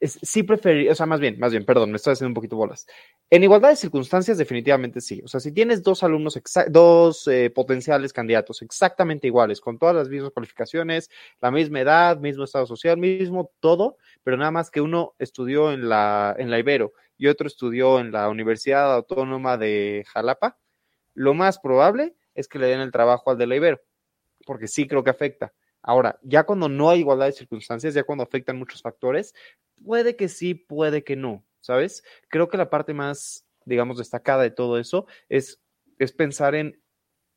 sí preferiría, o sea, más bien, más bien, perdón, me estoy haciendo un poquito bolas. En igualdad de circunstancias, definitivamente sí. O sea, si tienes dos alumnos, dos eh, potenciales candidatos exactamente iguales, con todas las mismas cualificaciones, la misma edad, mismo estado social, mismo todo, pero nada más que uno estudió en la, en la Ibero y otro estudió en la Universidad Autónoma de Jalapa, lo más probable es que le den el trabajo al de la Ibero, porque sí creo que afecta. Ahora, ya cuando no hay igualdad de circunstancias, ya cuando afectan muchos factores, puede que sí, puede que no, ¿sabes? Creo que la parte más, digamos, destacada de todo eso es, es pensar en,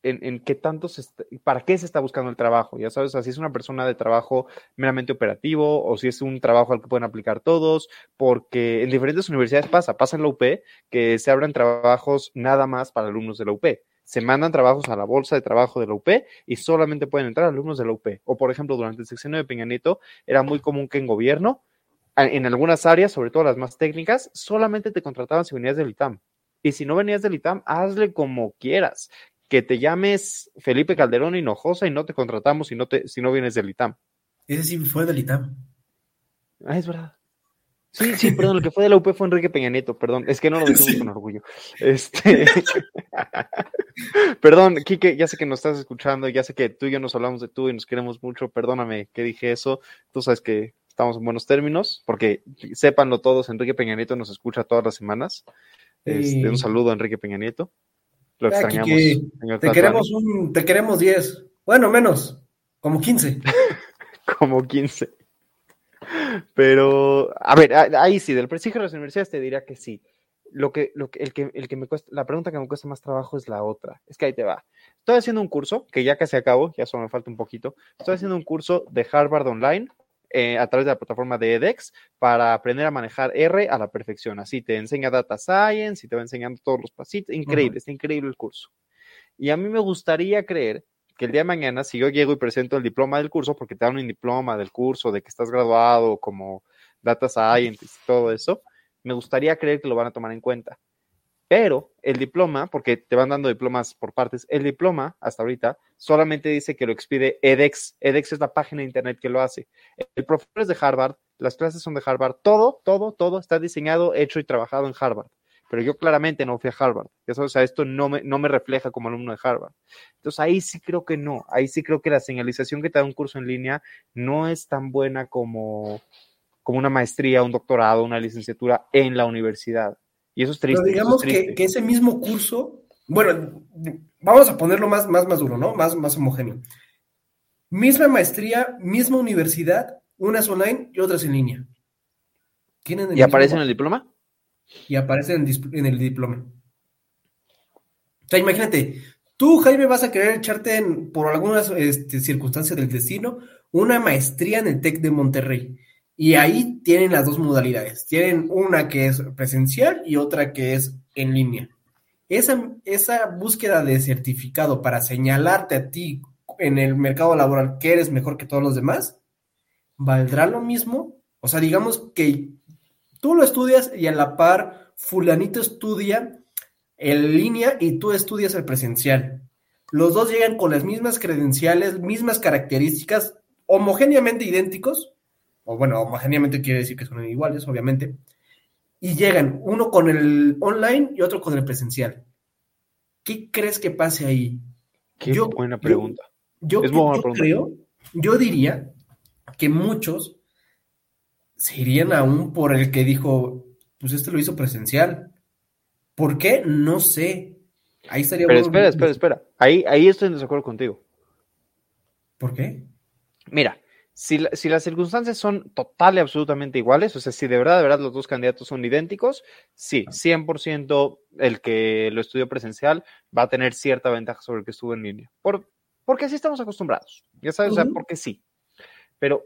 en, qué tanto se para qué se está buscando el trabajo, ya sabes, si es una persona de trabajo meramente operativo o si es un trabajo al que pueden aplicar todos, porque en diferentes universidades pasa, pasa en la UP que se abren trabajos nada más para alumnos de la UP se mandan trabajos a la bolsa de trabajo de la UP y solamente pueden entrar alumnos de la UP. O, por ejemplo, durante el sexenio de Peña Nieto era muy común que en gobierno, en algunas áreas, sobre todo las más técnicas, solamente te contrataban si venías del ITAM. Y si no venías del ITAM, hazle como quieras. Que te llames Felipe Calderón Hinojosa y no te contratamos si no, te, si no vienes del ITAM. Ese sí fue del ITAM. Ah, es verdad. Sí, sí, perdón, lo que fue de la UP fue Enrique Peña Nieto, perdón, es que no lo decimos con orgullo. Este, perdón, Kike, ya sé que nos estás escuchando, ya sé que tú y yo nos hablamos de tú y nos queremos mucho, perdóname que dije eso, tú sabes que estamos en buenos términos, porque sépanlo todos, Enrique Peña Nieto nos escucha todas las semanas. Este, un saludo a Enrique Peña Nieto. Lo extrañamos. te queremos un, te queremos 10, bueno, menos, como 15. como 15. Pero, a ver, ahí sí, del prestigio de las universidades te diría que sí. Lo que, lo que, el que, el que me cuesta, la pregunta que me cuesta más trabajo es la otra. Es que ahí te va. Estoy haciendo un curso, que ya casi acabo, ya solo me falta un poquito. Estoy haciendo un curso de Harvard Online eh, a través de la plataforma de edX para aprender a manejar R a la perfección. Así te enseña Data Science y te va enseñando todos los pasitos. Increíble, está increíble el curso. Y a mí me gustaría creer que el día de mañana, si yo llego y presento el diploma del curso, porque te dan un diploma del curso, de que estás graduado como data scientist y todo eso, me gustaría creer que lo van a tomar en cuenta. Pero el diploma, porque te van dando diplomas por partes, el diploma hasta ahorita solamente dice que lo expide edX. edX es la página de internet que lo hace. El profesor es de Harvard, las clases son de Harvard, todo, todo, todo está diseñado, hecho y trabajado en Harvard pero yo claramente no fui a Harvard. o sea, esto no me, no me refleja como alumno de Harvard. Entonces ahí sí creo que no, ahí sí creo que la señalización que te da un curso en línea no es tan buena como, como una maestría, un doctorado, una licenciatura en la universidad. Y eso es triste. Pero digamos Que, que, ese mismo curso, bueno, vamos a ponerlo más, más, más duro, ¿no? Más, más homogéneo. Misma maestría, misma universidad, unas online y otras en línea. ¿Y aparece en el diploma? Y aparece en, el diploma. O sea, imagínate, tú, Jaime, vas a querer echarte por algunas este, circunstancias del destino una maestría en el TEC de Monterrey. Y ahí tienen las dos modalidades. Tienen una que es presencial y otra que es en línea. Esa, esa búsqueda de certificado para señalarte a ti en el mercado laboral que eres mejor que todos los demás, ¿valdrá lo mismo? O sea, digamos que Tú lo estudias y a la par fulanito estudia en línea y tú estudias el presencial. Los dos llegan con las mismas credenciales, mismas características, homogéneamente idénticos, o bueno, homogéneamente quiere decir que son iguales, obviamente, y llegan uno con el online y otro con el presencial. ¿Qué crees que pase ahí? Qué buena pregunta. Yo, creo, yo diría que muchos se irían aún por el que dijo, pues este lo hizo presencial. ¿Por qué? No sé. Ahí estaría Pero bueno. espera, espera, espera. Ahí, ahí estoy en desacuerdo contigo. ¿Por qué? Mira, si, la- si las circunstancias son total y absolutamente iguales, o sea, si de verdad, de verdad los dos candidatos son idénticos, sí, 100% el que lo estudió presencial va a tener cierta ventaja sobre el que estuvo en línea. Por, porque así estamos acostumbrados, ya sabes, o sea, porque sí. Pero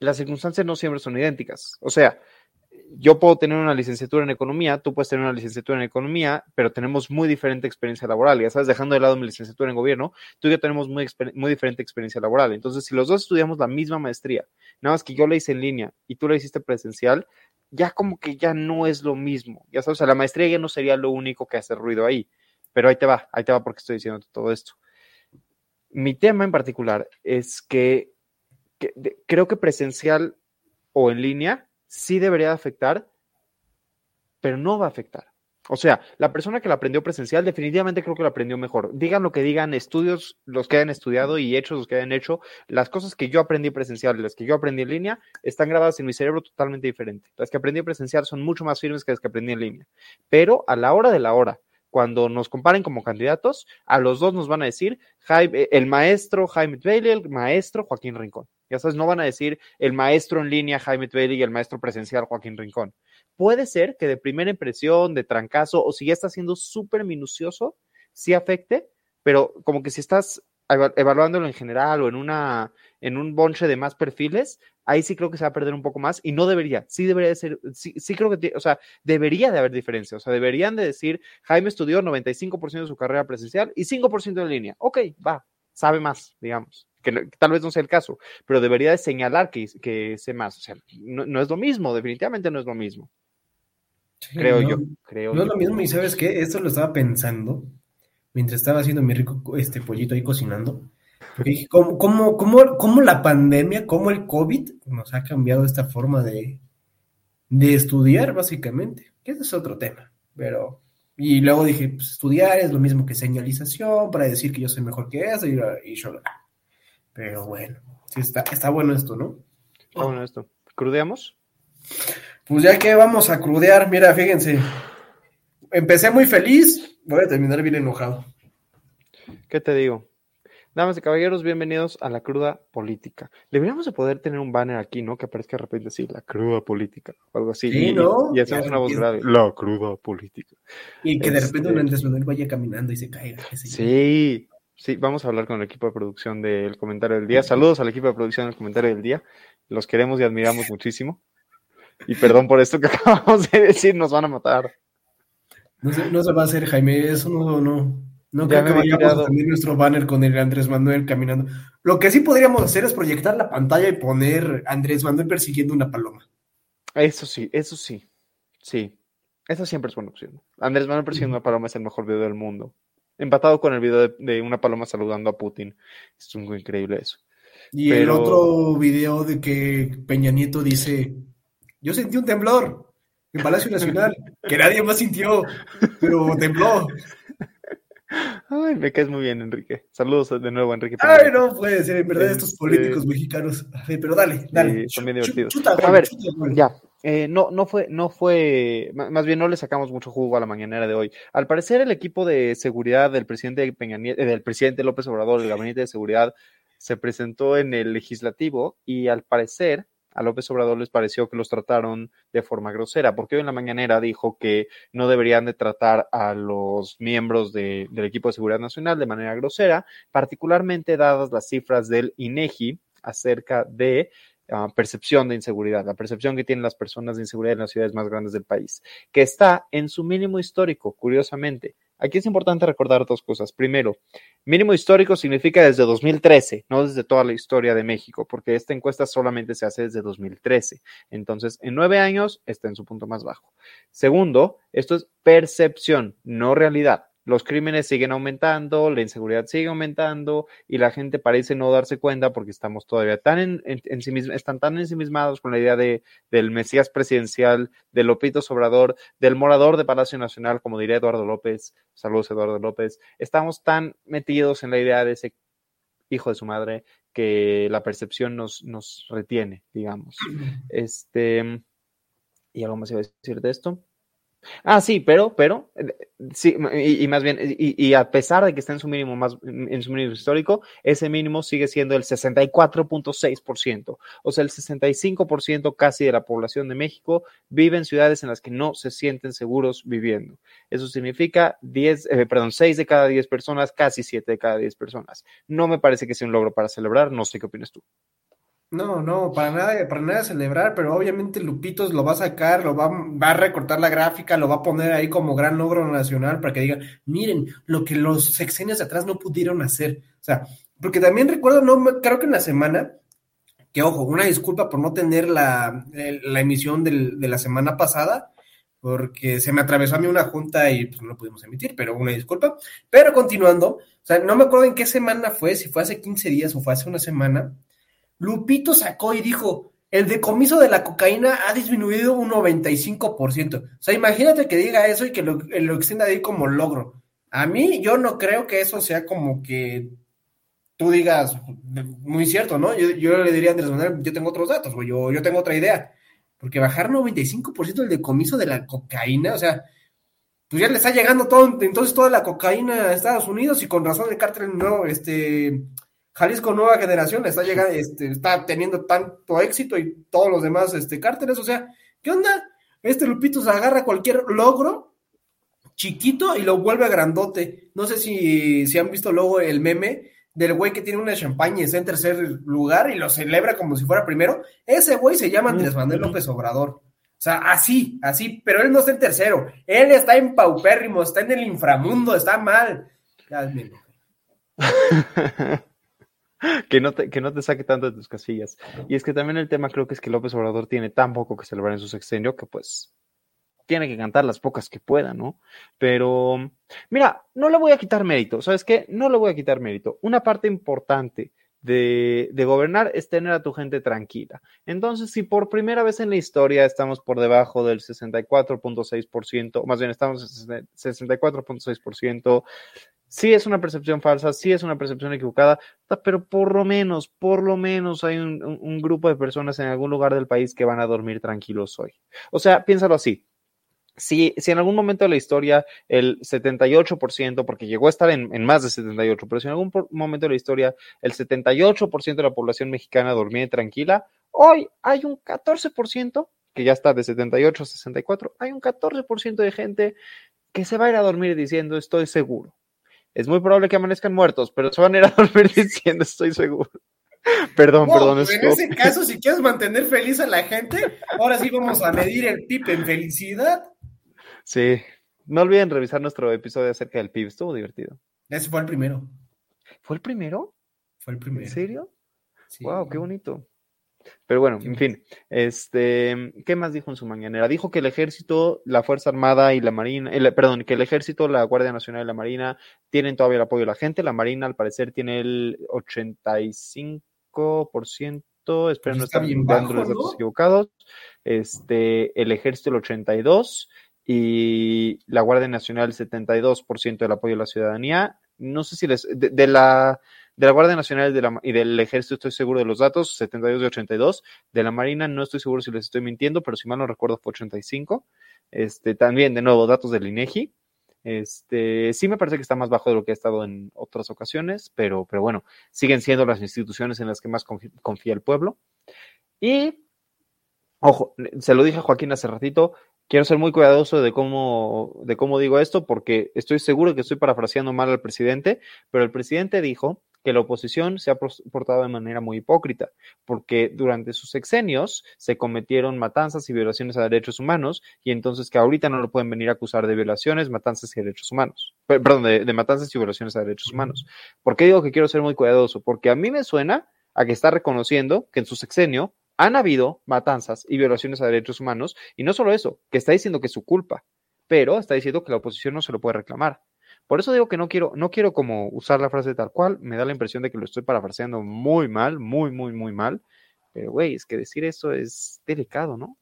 las circunstancias no siempre son idénticas. O sea, yo puedo tener una licenciatura en economía, tú puedes tener una licenciatura en economía, pero tenemos muy diferente experiencia laboral. Ya sabes, dejando de lado mi licenciatura en gobierno, tú y yo tenemos muy, muy diferente experiencia laboral. Entonces, si los dos estudiamos la misma maestría, nada más que yo la hice en línea y tú la hiciste presencial, ya como que ya no es lo mismo. Ya sabes, o sea, la maestría ya no sería lo único que hace ruido ahí. Pero ahí te va, ahí te va porque estoy diciendo todo esto. Mi tema en particular es que, creo que presencial o en línea sí debería de afectar, pero no va a afectar. O sea, la persona que la aprendió presencial definitivamente creo que la aprendió mejor. Digan lo que digan, estudios los que hayan estudiado y hechos los que hayan hecho, las cosas que yo aprendí presencial y las que yo aprendí en línea están grabadas en mi cerebro totalmente diferente. Las que aprendí presencial son mucho más firmes que las que aprendí en línea. Pero a la hora de la hora, cuando nos comparen como candidatos, a los dos nos van a decir Jaime- el maestro Jaime Bailey, el maestro Joaquín Rincón. Ya sabes, no van a decir el maestro en línea Jaime Bailey y el maestro presencial Joaquín Rincón. Puede ser que de primera impresión, de trancazo, o si ya está siendo súper minucioso, sí afecte, pero como que si estás eva- evaluándolo en general o en una en un bonche de más perfiles, ahí sí creo que se va a perder un poco más y no debería, sí debería de ser, sí, sí creo que, o sea, debería de haber diferencia, o sea, deberían de decir, Jaime estudió 95% de su carrera presencial y 5% en línea, ok, va, sabe más, digamos, que, no- que tal vez no sea el caso, pero debería de señalar que, que sé más, o sea, no, no es lo mismo, definitivamente no es lo mismo, Sí, creo no, yo, creo No es lo mismo, y ¿sabes qué? Esto lo estaba pensando mientras estaba haciendo mi rico este pollito ahí cocinando. Porque dije, ¿cómo, cómo, cómo, cómo la pandemia, cómo el COVID nos ha cambiado esta forma de, de estudiar, básicamente? Que ese es otro tema. Pero, y luego dije, pues estudiar es lo mismo que señalización para decir que yo soy mejor que eso y, y yo. Pero bueno, sí está, está bueno esto, ¿no? Está bueno esto. ¿Crudeamos? Pues ya que vamos a crudear, mira, fíjense. Empecé muy feliz, voy a terminar bien enojado. ¿Qué te digo? Damas y caballeros, bienvenidos a la cruda política. Deberíamos de poder tener un banner aquí, ¿no? Que aparezca de repente así, la cruda política, o algo así. Sí, y, ¿no? y hacemos una voz grave. La cruda política. Y que de repente Este- un Andrés Manuel vaya caminando y se caiga. Sí, sí, vamos a hablar con el equipo de producción del comentario del día. Saludos al equipo de producción del comentario del día. Los queremos y admiramos muchísimo. Y perdón por esto que acabamos de decir, nos van a matar. No se, no se va a hacer, Jaime, eso no, no. No Ya creo que vayamos a tener nuestro banner con el Andrés Manuel caminando. Lo que sí podríamos hacer es proyectar la pantalla y poner Andrés Manuel persiguiendo una paloma. Eso sí, eso sí. Sí, esa siempre es buena opción. Andrés Manuel persiguiendo una paloma es el mejor video del mundo. Empatado con el video de, de una paloma saludando a Putin. Es un increíble eso. Y el otro video de que Peña Nieto dice, yo sentí un temblor en Palacio Nacional, que nadie más sintió, pero tembló. Ay, me caes muy bien, Enrique. Saludos de nuevo, Enrique. Ay, no puede ser, en verdad, estos políticos mexicanos. A ver, pero dale, dale. son bien divertidos. chuta Pero a ver, chuta. Ya, eh, no, no fue, no fue, má- más bien no le sacamos mucho jugo a la mañanera de hoy. Al parecer, el equipo de seguridad del presidente Peña Nieto- eh, del presidente López Obrador, el gabinete de seguridad, se presentó en el legislativo y al parecer a López Obrador les pareció que los trataron de forma grosera, porque hoy en la mañanera dijo que no deberían de tratar a los miembros de- del equipo de seguridad nacional de manera grosera, particularmente dadas las cifras del INEGI acerca de ah, percepción de inseguridad, la percepción que tienen las personas de inseguridad en las ciudades más grandes del país, que está en su mínimo histórico, curiosamente. Aquí es importante recordar dos cosas. Primero, mínimo histórico significa desde 2013, no desde toda la historia de México, porque esta encuesta solamente se hace desde 2013. Entonces, en nueve años está en su punto más bajo. Segundo, esto es percepción, no realidad. Los crímenes siguen aumentando, la inseguridad sigue aumentando y la gente parece no darse cuenta porque estamos todavía tan en, en- ensimis- están tan ensimismados con la idea de, del Mesías presidencial, del Lopito Sobrador, del morador de Palacio Nacional, como diría Eduardo López. Saludos, Eduardo López. Estamos tan metidos en la idea de ese hijo de su madre que la percepción nos, nos retiene, digamos. Este, y algo más iba a decir de esto. Ah, sí, pero, pero, sí, y, más bien, y, y, a pesar de que está en su mínimo más, en su mínimo histórico, ese mínimo sigue siendo el 64.6%. O sea, el 65% casi de la población de México vive en ciudades en las que no se sienten seguros viviendo. Eso significa 10, eh, perdón, 6 de cada 10 personas, casi 7 de cada 10 personas. No me parece que sea un logro para celebrar, no sé qué opinas tú. No, no, para nada, para nada celebrar, pero obviamente Lupitos lo va a sacar, lo va, a recortar la gráfica, lo va a poner ahí como gran logro nacional para que digan, miren, lo que los sexenios de atrás no pudieron hacer. O sea, porque también recuerdo, no, creo que en la semana, que ojo, una disculpa por no tener la, emisión de la semana pasada, porque se me atravesó a mí una junta y pues no pudimos emitir, pero una disculpa. Pero continuando, o sea, no me acuerdo en qué semana fue, si fue hace 15 días o fue hace una semana Lupito sacó y dijo, el decomiso de la cocaína ha disminuido un 95%. O sea, imagínate que diga eso y que lo, lo extienda ahí como logro. A mí, yo no creo que eso sea como que tú digas, muy cierto, ¿no? Yo, le diría a Andrés Manuel, yo tengo otros datos, güey, yo, yo tengo otra idea. Porque bajar 95% el decomiso de la cocaína, o sea, pues ya le está llegando todo, entonces toda la cocaína a Estados Unidos y con razón el cártel no, este, Jalisco Nueva Generación está llegando, este, está teniendo tanto éxito y todos los demás este, cárteles, o sea, ¿qué onda? Este Lupito se agarra cualquier logro chiquito y lo vuelve grandote. No sé si, si han visto luego el meme del güey que tiene una champaña y está en tercer lugar y lo celebra como si fuera primero. Ese güey se llama Andrés Manuel López Obrador. O sea, así, así, pero él no está en tercero. Él está en paupérrimo, está en el inframundo, está mal. Ya, que, no te, que no te saque tanto de tus casillas. Y es que también el tema creo que es que López Obrador tiene tan poco que celebrar en su sexenio que pues tiene que cantar las pocas que pueda, ¿no? Pero, mira, no le voy a quitar mérito, ¿sabes qué? No le voy a quitar mérito. Una parte importante de, de, gobernar es tener a tu gente tranquila. Entonces, si por primera vez en la historia estamos por debajo del 64.6%, más bien estamos en 64.6%, Sí es una percepción falsa, sí es una percepción equivocada, pero por lo menos, por lo menos hay un, grupo de personas en algún lugar del país que van a dormir tranquilos hoy. O sea, piénsalo así. Si, si en algún momento de la historia el 78%, porque llegó a estar en, en más de 78, pero si en algún momento de la historia el 78% de la población mexicana dormía tranquila, hoy hay un 14% que ya está de 78 a 64, hay un 14% de gente que se va a ir a dormir diciendo estoy seguro es muy probable que amanezcan muertos, pero se van a ir a dormir diciendo, estoy seguro. Perdón, no, perdón. En ese caso, si quieres mantener feliz a la gente, ahora sí vamos a medir el PIB en felicidad. Sí. No olviden revisar nuestro episodio acerca del PIB, estuvo divertido. Ese fue el primero. ¿Fue el primero? Fue el primero. ¿En serio? Sí. Wow, qué bonito. Pero bueno, en fin, este, ¿qué más dijo en su mañanera? Dijo que el ejército, la Fuerza Armada y la Marina, el, perdón, que el ejército, la Guardia Nacional y la Marina tienen todavía el apoyo de la gente. La Marina, al parecer, tiene el 85%, espero no estar dando los datos equivocados. Este, el ejército, el 82%, y la Guardia Nacional, el 72% del apoyo de la ciudadanía. No sé si les, de, de la de la Guardia Nacional de y del Ejército estoy seguro de los datos, 72 y 82. De la Marina no estoy seguro si les estoy mintiendo, pero si mal no recuerdo fue 85. Este, también, de nuevo, datos del INEGI. Este, sí me parece que está más bajo de lo que ha estado en otras ocasiones, pero, pero bueno, siguen siendo las instituciones en las que más confía el pueblo. Y, ojo, se lo dije a Joaquín hace ratito, quiero ser muy cuidadoso de cómo, de cómo digo esto, porque estoy seguro que estoy parafraseando mal al presidente, pero el presidente dijo que la oposición se ha portado de manera muy hipócrita, porque durante sus sexenios se cometieron matanzas y violaciones a derechos humanos, y entonces que ahorita no lo pueden venir a acusar de violaciones, matanzas y derechos humanos. Perdón, de, matanzas y violaciones a derechos humanos. ¿Por qué digo que quiero ser muy cuidadoso? Porque a mí me suena a que está reconociendo que en su sexenio han habido matanzas y violaciones a derechos humanos, y no solo eso, que está diciendo que es su culpa, pero está diciendo que la oposición no se lo puede reclamar. Por eso digo que no quiero, no quiero como usar la frase tal cual, me da la impresión de que lo estoy parafraseando muy mal, muy, muy, muy mal. Pero, güey, es que decir eso es delicado, ¿no?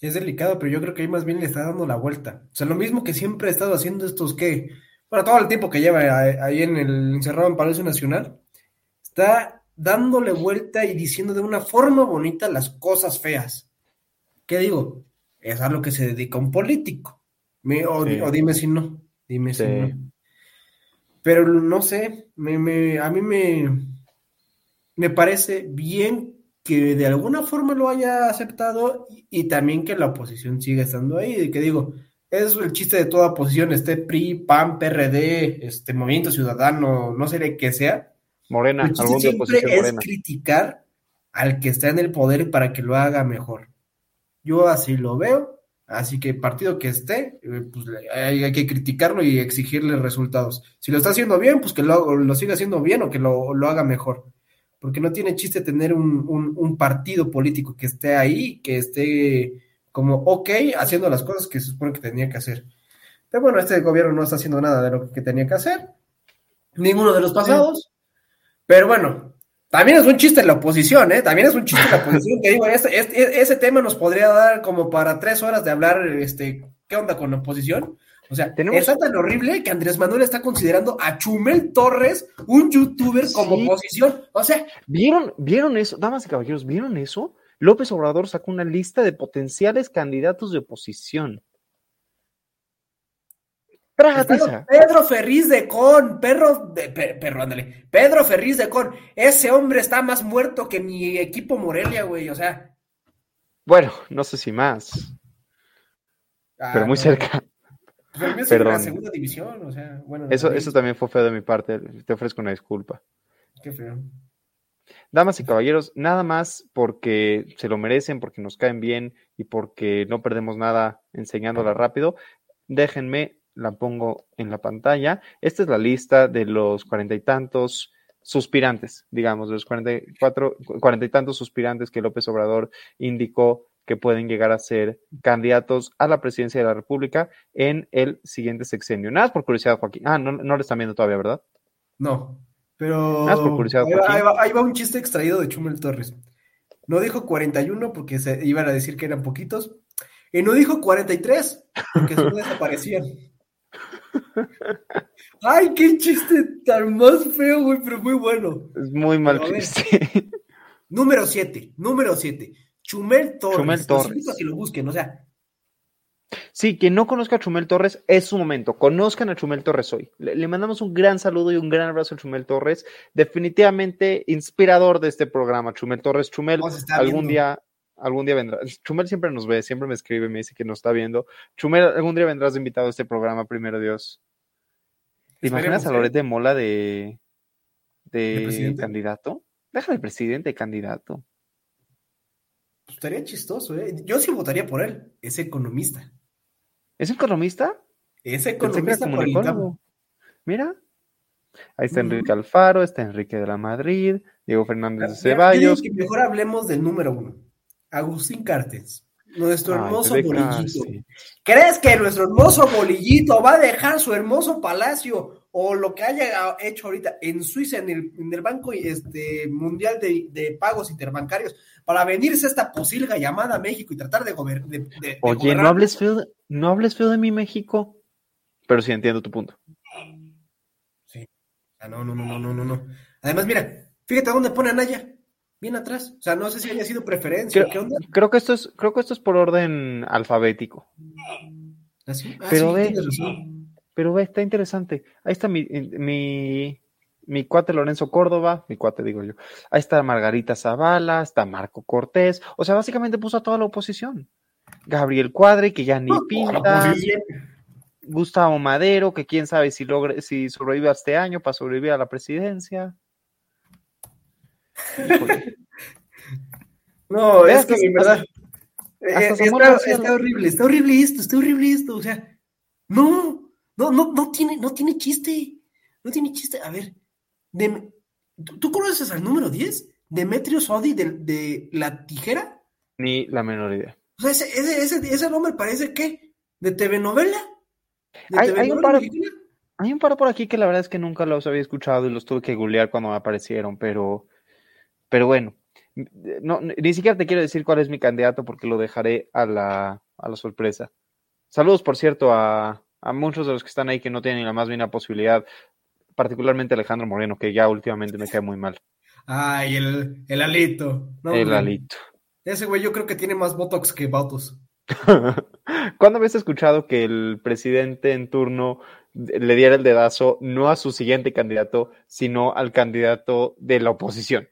Es delicado, pero yo creo que ahí más bien le está dando la vuelta. O sea, lo mismo que siempre ha estado haciendo estos que, bueno, todo el tiempo que lleva ahí en el encerrado en Palacio Nacional, está dándole vuelta y diciendo de una forma bonita las cosas feas. ¿Qué digo? Es a lo que se dedica un político. Me, o, Sí. o dime si no. Dime si Sí. no. Pero no sé, me, me- a mí me, me parece bien que de alguna forma lo haya aceptado y, y también que la oposición siga estando ahí. De que digo, es el chiste de toda oposición, esté PRI, PAN, PRD, este Movimiento Ciudadano, no sé de qué sea. Morena, El algún de siempre oposición es morena. criticar al que está en el poder para que lo haga mejor. Yo así lo veo, así que partido que esté, eh, pues hay, hay que criticarlo y exigirle resultados. Si lo está haciendo bien, pues que lo, lo siga haciendo bien o que lo, lo haga mejor. Porque no tiene chiste tener un, un- un partido político que esté ahí, que esté como ok haciendo las cosas que se supone que tenía que hacer. Pero bueno, este gobierno no está haciendo nada de lo que tenía que hacer. Ninguno de los pasados. Pero bueno, también es un chiste la oposición, ¿eh? También es un chiste la oposición. Que digo, este- este- ese tema nos podría dar como para tres horas de hablar, este, ¿qué onda con la oposición? O sea, Tenemos- está tan horrible que Andrés Manuel está considerando a Chumel Torres un youtuber como oposición. O sea, ¿Vieron, ¿Vieron eso? Damas y caballeros, ¿vieron eso? López Obrador sacó una lista de potenciales candidatos de oposición. Pedro Ferriz de Con, perro de pe- perro, ándale. Pedro Ferriz de Con, ese hombre está más muerto que mi equipo Morelia, güey. O sea, Bueno, no sé si más, ah, pero muy no. cerca. Pues en la Perdón. segunda división, o sea, bueno. Eso, eso también fue feo de mi parte. Te ofrezco una disculpa. Qué feo. Damas y caballeros, nada más porque se lo merecen, porque nos caen bien y porque no perdemos nada enseñándola rápido, déjenme, la pongo en la pantalla. Esta es la lista de los cuarenta y tantos suspirantes, digamos, de los cuarenta y cuatro, cuarenta y tantos suspirantes que López Obrador indicó que pueden llegar a ser candidatos a la presidencia de la República en el siguiente sexenio. Nada más por curiosidad, Joaquín. Ah, no, no lo están viendo todavía, ¿verdad? No, pero Nada más por curiosidad, ahí va, Joaquín. ahí va- ahí va un chiste extraído de Chumel Torres. No dijo 41 porque se iban a decir que eran poquitos. Y no dijo 43 porque se desaparecían. Ay, qué chiste tan más feo, güey, pero muy bueno. Es muy mal chiste. Número 7, número 7. Chumel Torres. Chumel Torres. que lo busquen, o sea, Sí, quien no conozca a Chumel Torres es su momento. Conozcan a Chumel Torres hoy. Le, le mandamos un gran saludo y un gran abrazo a Chumel Torres. Definitivamente inspirador de este programa, Chumel Torres. Chumel, algún viendo. día, algún día vendrá. Chumel siempre nos ve, siempre me escribe, me dice que nos está viendo. Chumel, algún día vendrás de invitado a este programa, primero Dios. ¿Te imaginas a. Loret de Mola de, de, candidato? Déjame el presidente candidato. pues, estaría chistoso, ¿eh? Yo sí votaría por él. Es economista. ¿Es economista? Es economista. Mira. Ahí está. Enrique Alfaro, está Enrique de la Madrid, Diego Fernández de Mira, yo digo Ceballos. que mejor hablemos del número uno. Agustín Cartes, nuestro hermoso bolillito. ¿Crees que nuestro hermoso bolillito va a dejar su hermoso palacio o lo que haya hecho ahorita en Suiza, en el, en el Banco este, Mundial de, de Pagos Interbancarios, para venirse a esta posilga llamada México y tratar de, gober- de- de- de Oye, no gobernar? hables feo, de, no hables feo de mi México. Pero sí entiendo tu punto. Sí. Ah, no, no, no, no, no, no, no. Además, mira, fíjate dónde pone a Naya. Bien atrás. O sea, no sé si haya sido preferencia. Creo, ¿Qué onda? creo que esto es, creo que esto es por orden alfabético. ¿Así? Ah, Pero sí, ve, razón. pero ve, está interesante. Ahí está mi, mi, mi cuate Lorenzo Córdoba, mi cuate digo yo. Ahí está Margarita Zavala, está Marco Cortés. O sea, básicamente puso a toda la oposición. Gabriel Cuadre, que ya ni pinta. Gustavo Madero, que quién sabe si logre, si sobrevive a este año para sobrevivir a la presidencia. No, es que en verdad. eh, está, horrible, está horrible esto, está horrible esto. O sea, no, no, no, no tiene, no tiene chiste. No tiene chiste. A ver, ¿tú, tú conoces al número 10? Demetrio Sodi de, de La Tijera. Ni la menor idea. O sea, ese, ese, ese, ese nombre parece que de TV novela. ¿De Hay- TV hay un par-? Hay un par por aquí que la verdad es que nunca los había escuchado y los tuve que googlear cuando me aparecieron, pero, pero bueno, no, ni siquiera te quiero decir cuál es mi candidato porque lo dejaré a la, a la sorpresa. Saludos, por cierto, a, a muchos de los que están ahí que no tienen ni la más mínima posibilidad, particularmente Alejandro Moreno, que ya últimamente me cae muy mal. Ay, el, el alito. No, El alito. Ese güey yo creo que tiene más botox que votos. ¿Cuándo habías escuchado que el presidente en turno le diera el dedazo no a su siguiente candidato, sino al candidato de la oposición?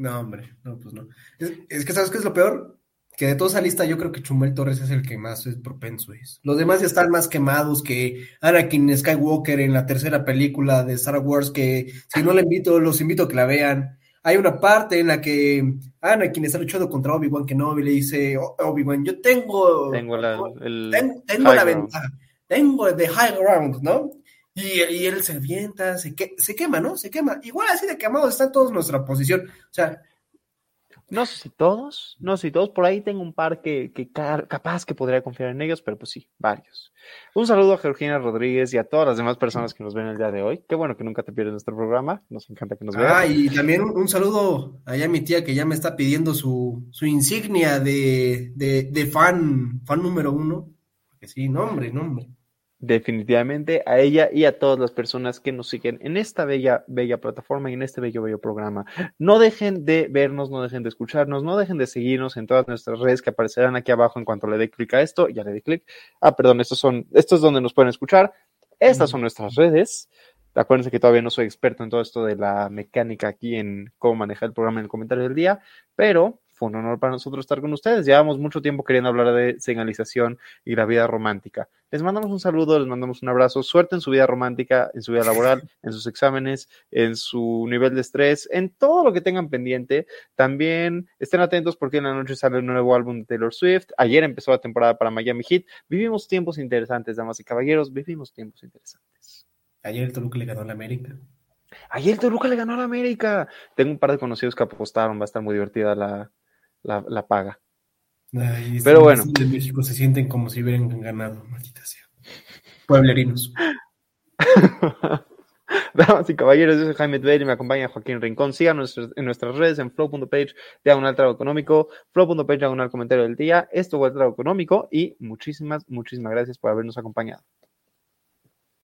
No, hombre, no, pues no. Es, es que, ¿sabes qué es lo peor? Que de toda esa lista yo creo que Chumel Torres es el que más es propenso es. Los demás ya están más quemados que Anakin Skywalker en la tercera película de Star Wars, que si no le invito, los invito a que la vean. Hay una parte en la que Anakin está luchando contra Obi-Wan Kenobi le dice, "Oh, Obi-Wan, yo tengo, Tengo la, el ten- tengo la ground". ventaja, tengo the high ground, ¿no? Y, y él se avienta, se, que, se quema, ¿no? Se quema. Igual así de quemados están todos nuestra posición. O sea, No sé si todos, no sé si todos, por ahí tengo un par que, que ca- capaz que podría confiar en ellos, pero pues sí, varios. Un saludo a Georgina Rodríguez y a todas las demás personas que nos ven el día de hoy. Qué bueno que nunca te pierdes nuestro programa, nos encanta que nos veas. Ah, y también un, un saludo allá a mi tía que ya me está pidiendo su, su insignia de, de, de fan, fan número uno. Que sí, nombre, nombre. Definitivamente a ella y a todas las personas que nos siguen en esta bella, bella plataforma y en este bello, bello programa. No dejen de vernos, no dejen de escucharnos, no dejen de seguirnos en todas nuestras redes que aparecerán aquí abajo en cuanto le dé clic a esto. Ya le di clic. Ah, perdón, estos son, esto es donde nos pueden escuchar. Estas son nuestras redes. Acuérdense que todavía no soy experto en todo esto de la mecánica aquí en cómo manejar el programa en el comentario del día, pero fue un honor para nosotros estar con ustedes. Llevamos mucho tiempo queriendo hablar de señalización y la vida romántica. Les mandamos un saludo, les mandamos un abrazo. Suerte en su vida romántica, en su vida laboral, en sus exámenes, en su nivel de estrés, en todo lo que tengan pendiente. También estén atentos porque en la noche sale un nuevo álbum de Taylor Swift. Ayer empezó la temporada para Miami Heat. Vivimos tiempos interesantes, damas y caballeros. Vivimos tiempos interesantes. Ayer el Toluca le ganó a la América. Ayer Toluca le ganó a la América. Tengo un par de conocidos que apostaron. Va a estar muy divertida la, la, la paga. Ay, Pero bueno. de México se sienten como si hubieran ganado, maldita sea. Pueblerinos. Damas y caballeros, yo soy Jaime Bell y me acompaña Joaquín Rincón. Síganos en nuestras redes en flow.page, diagonal trago económico, flow.page, diagonal comentario del día. Esto fue el trago económico y muchísimas, muchísimas gracias por habernos acompañado.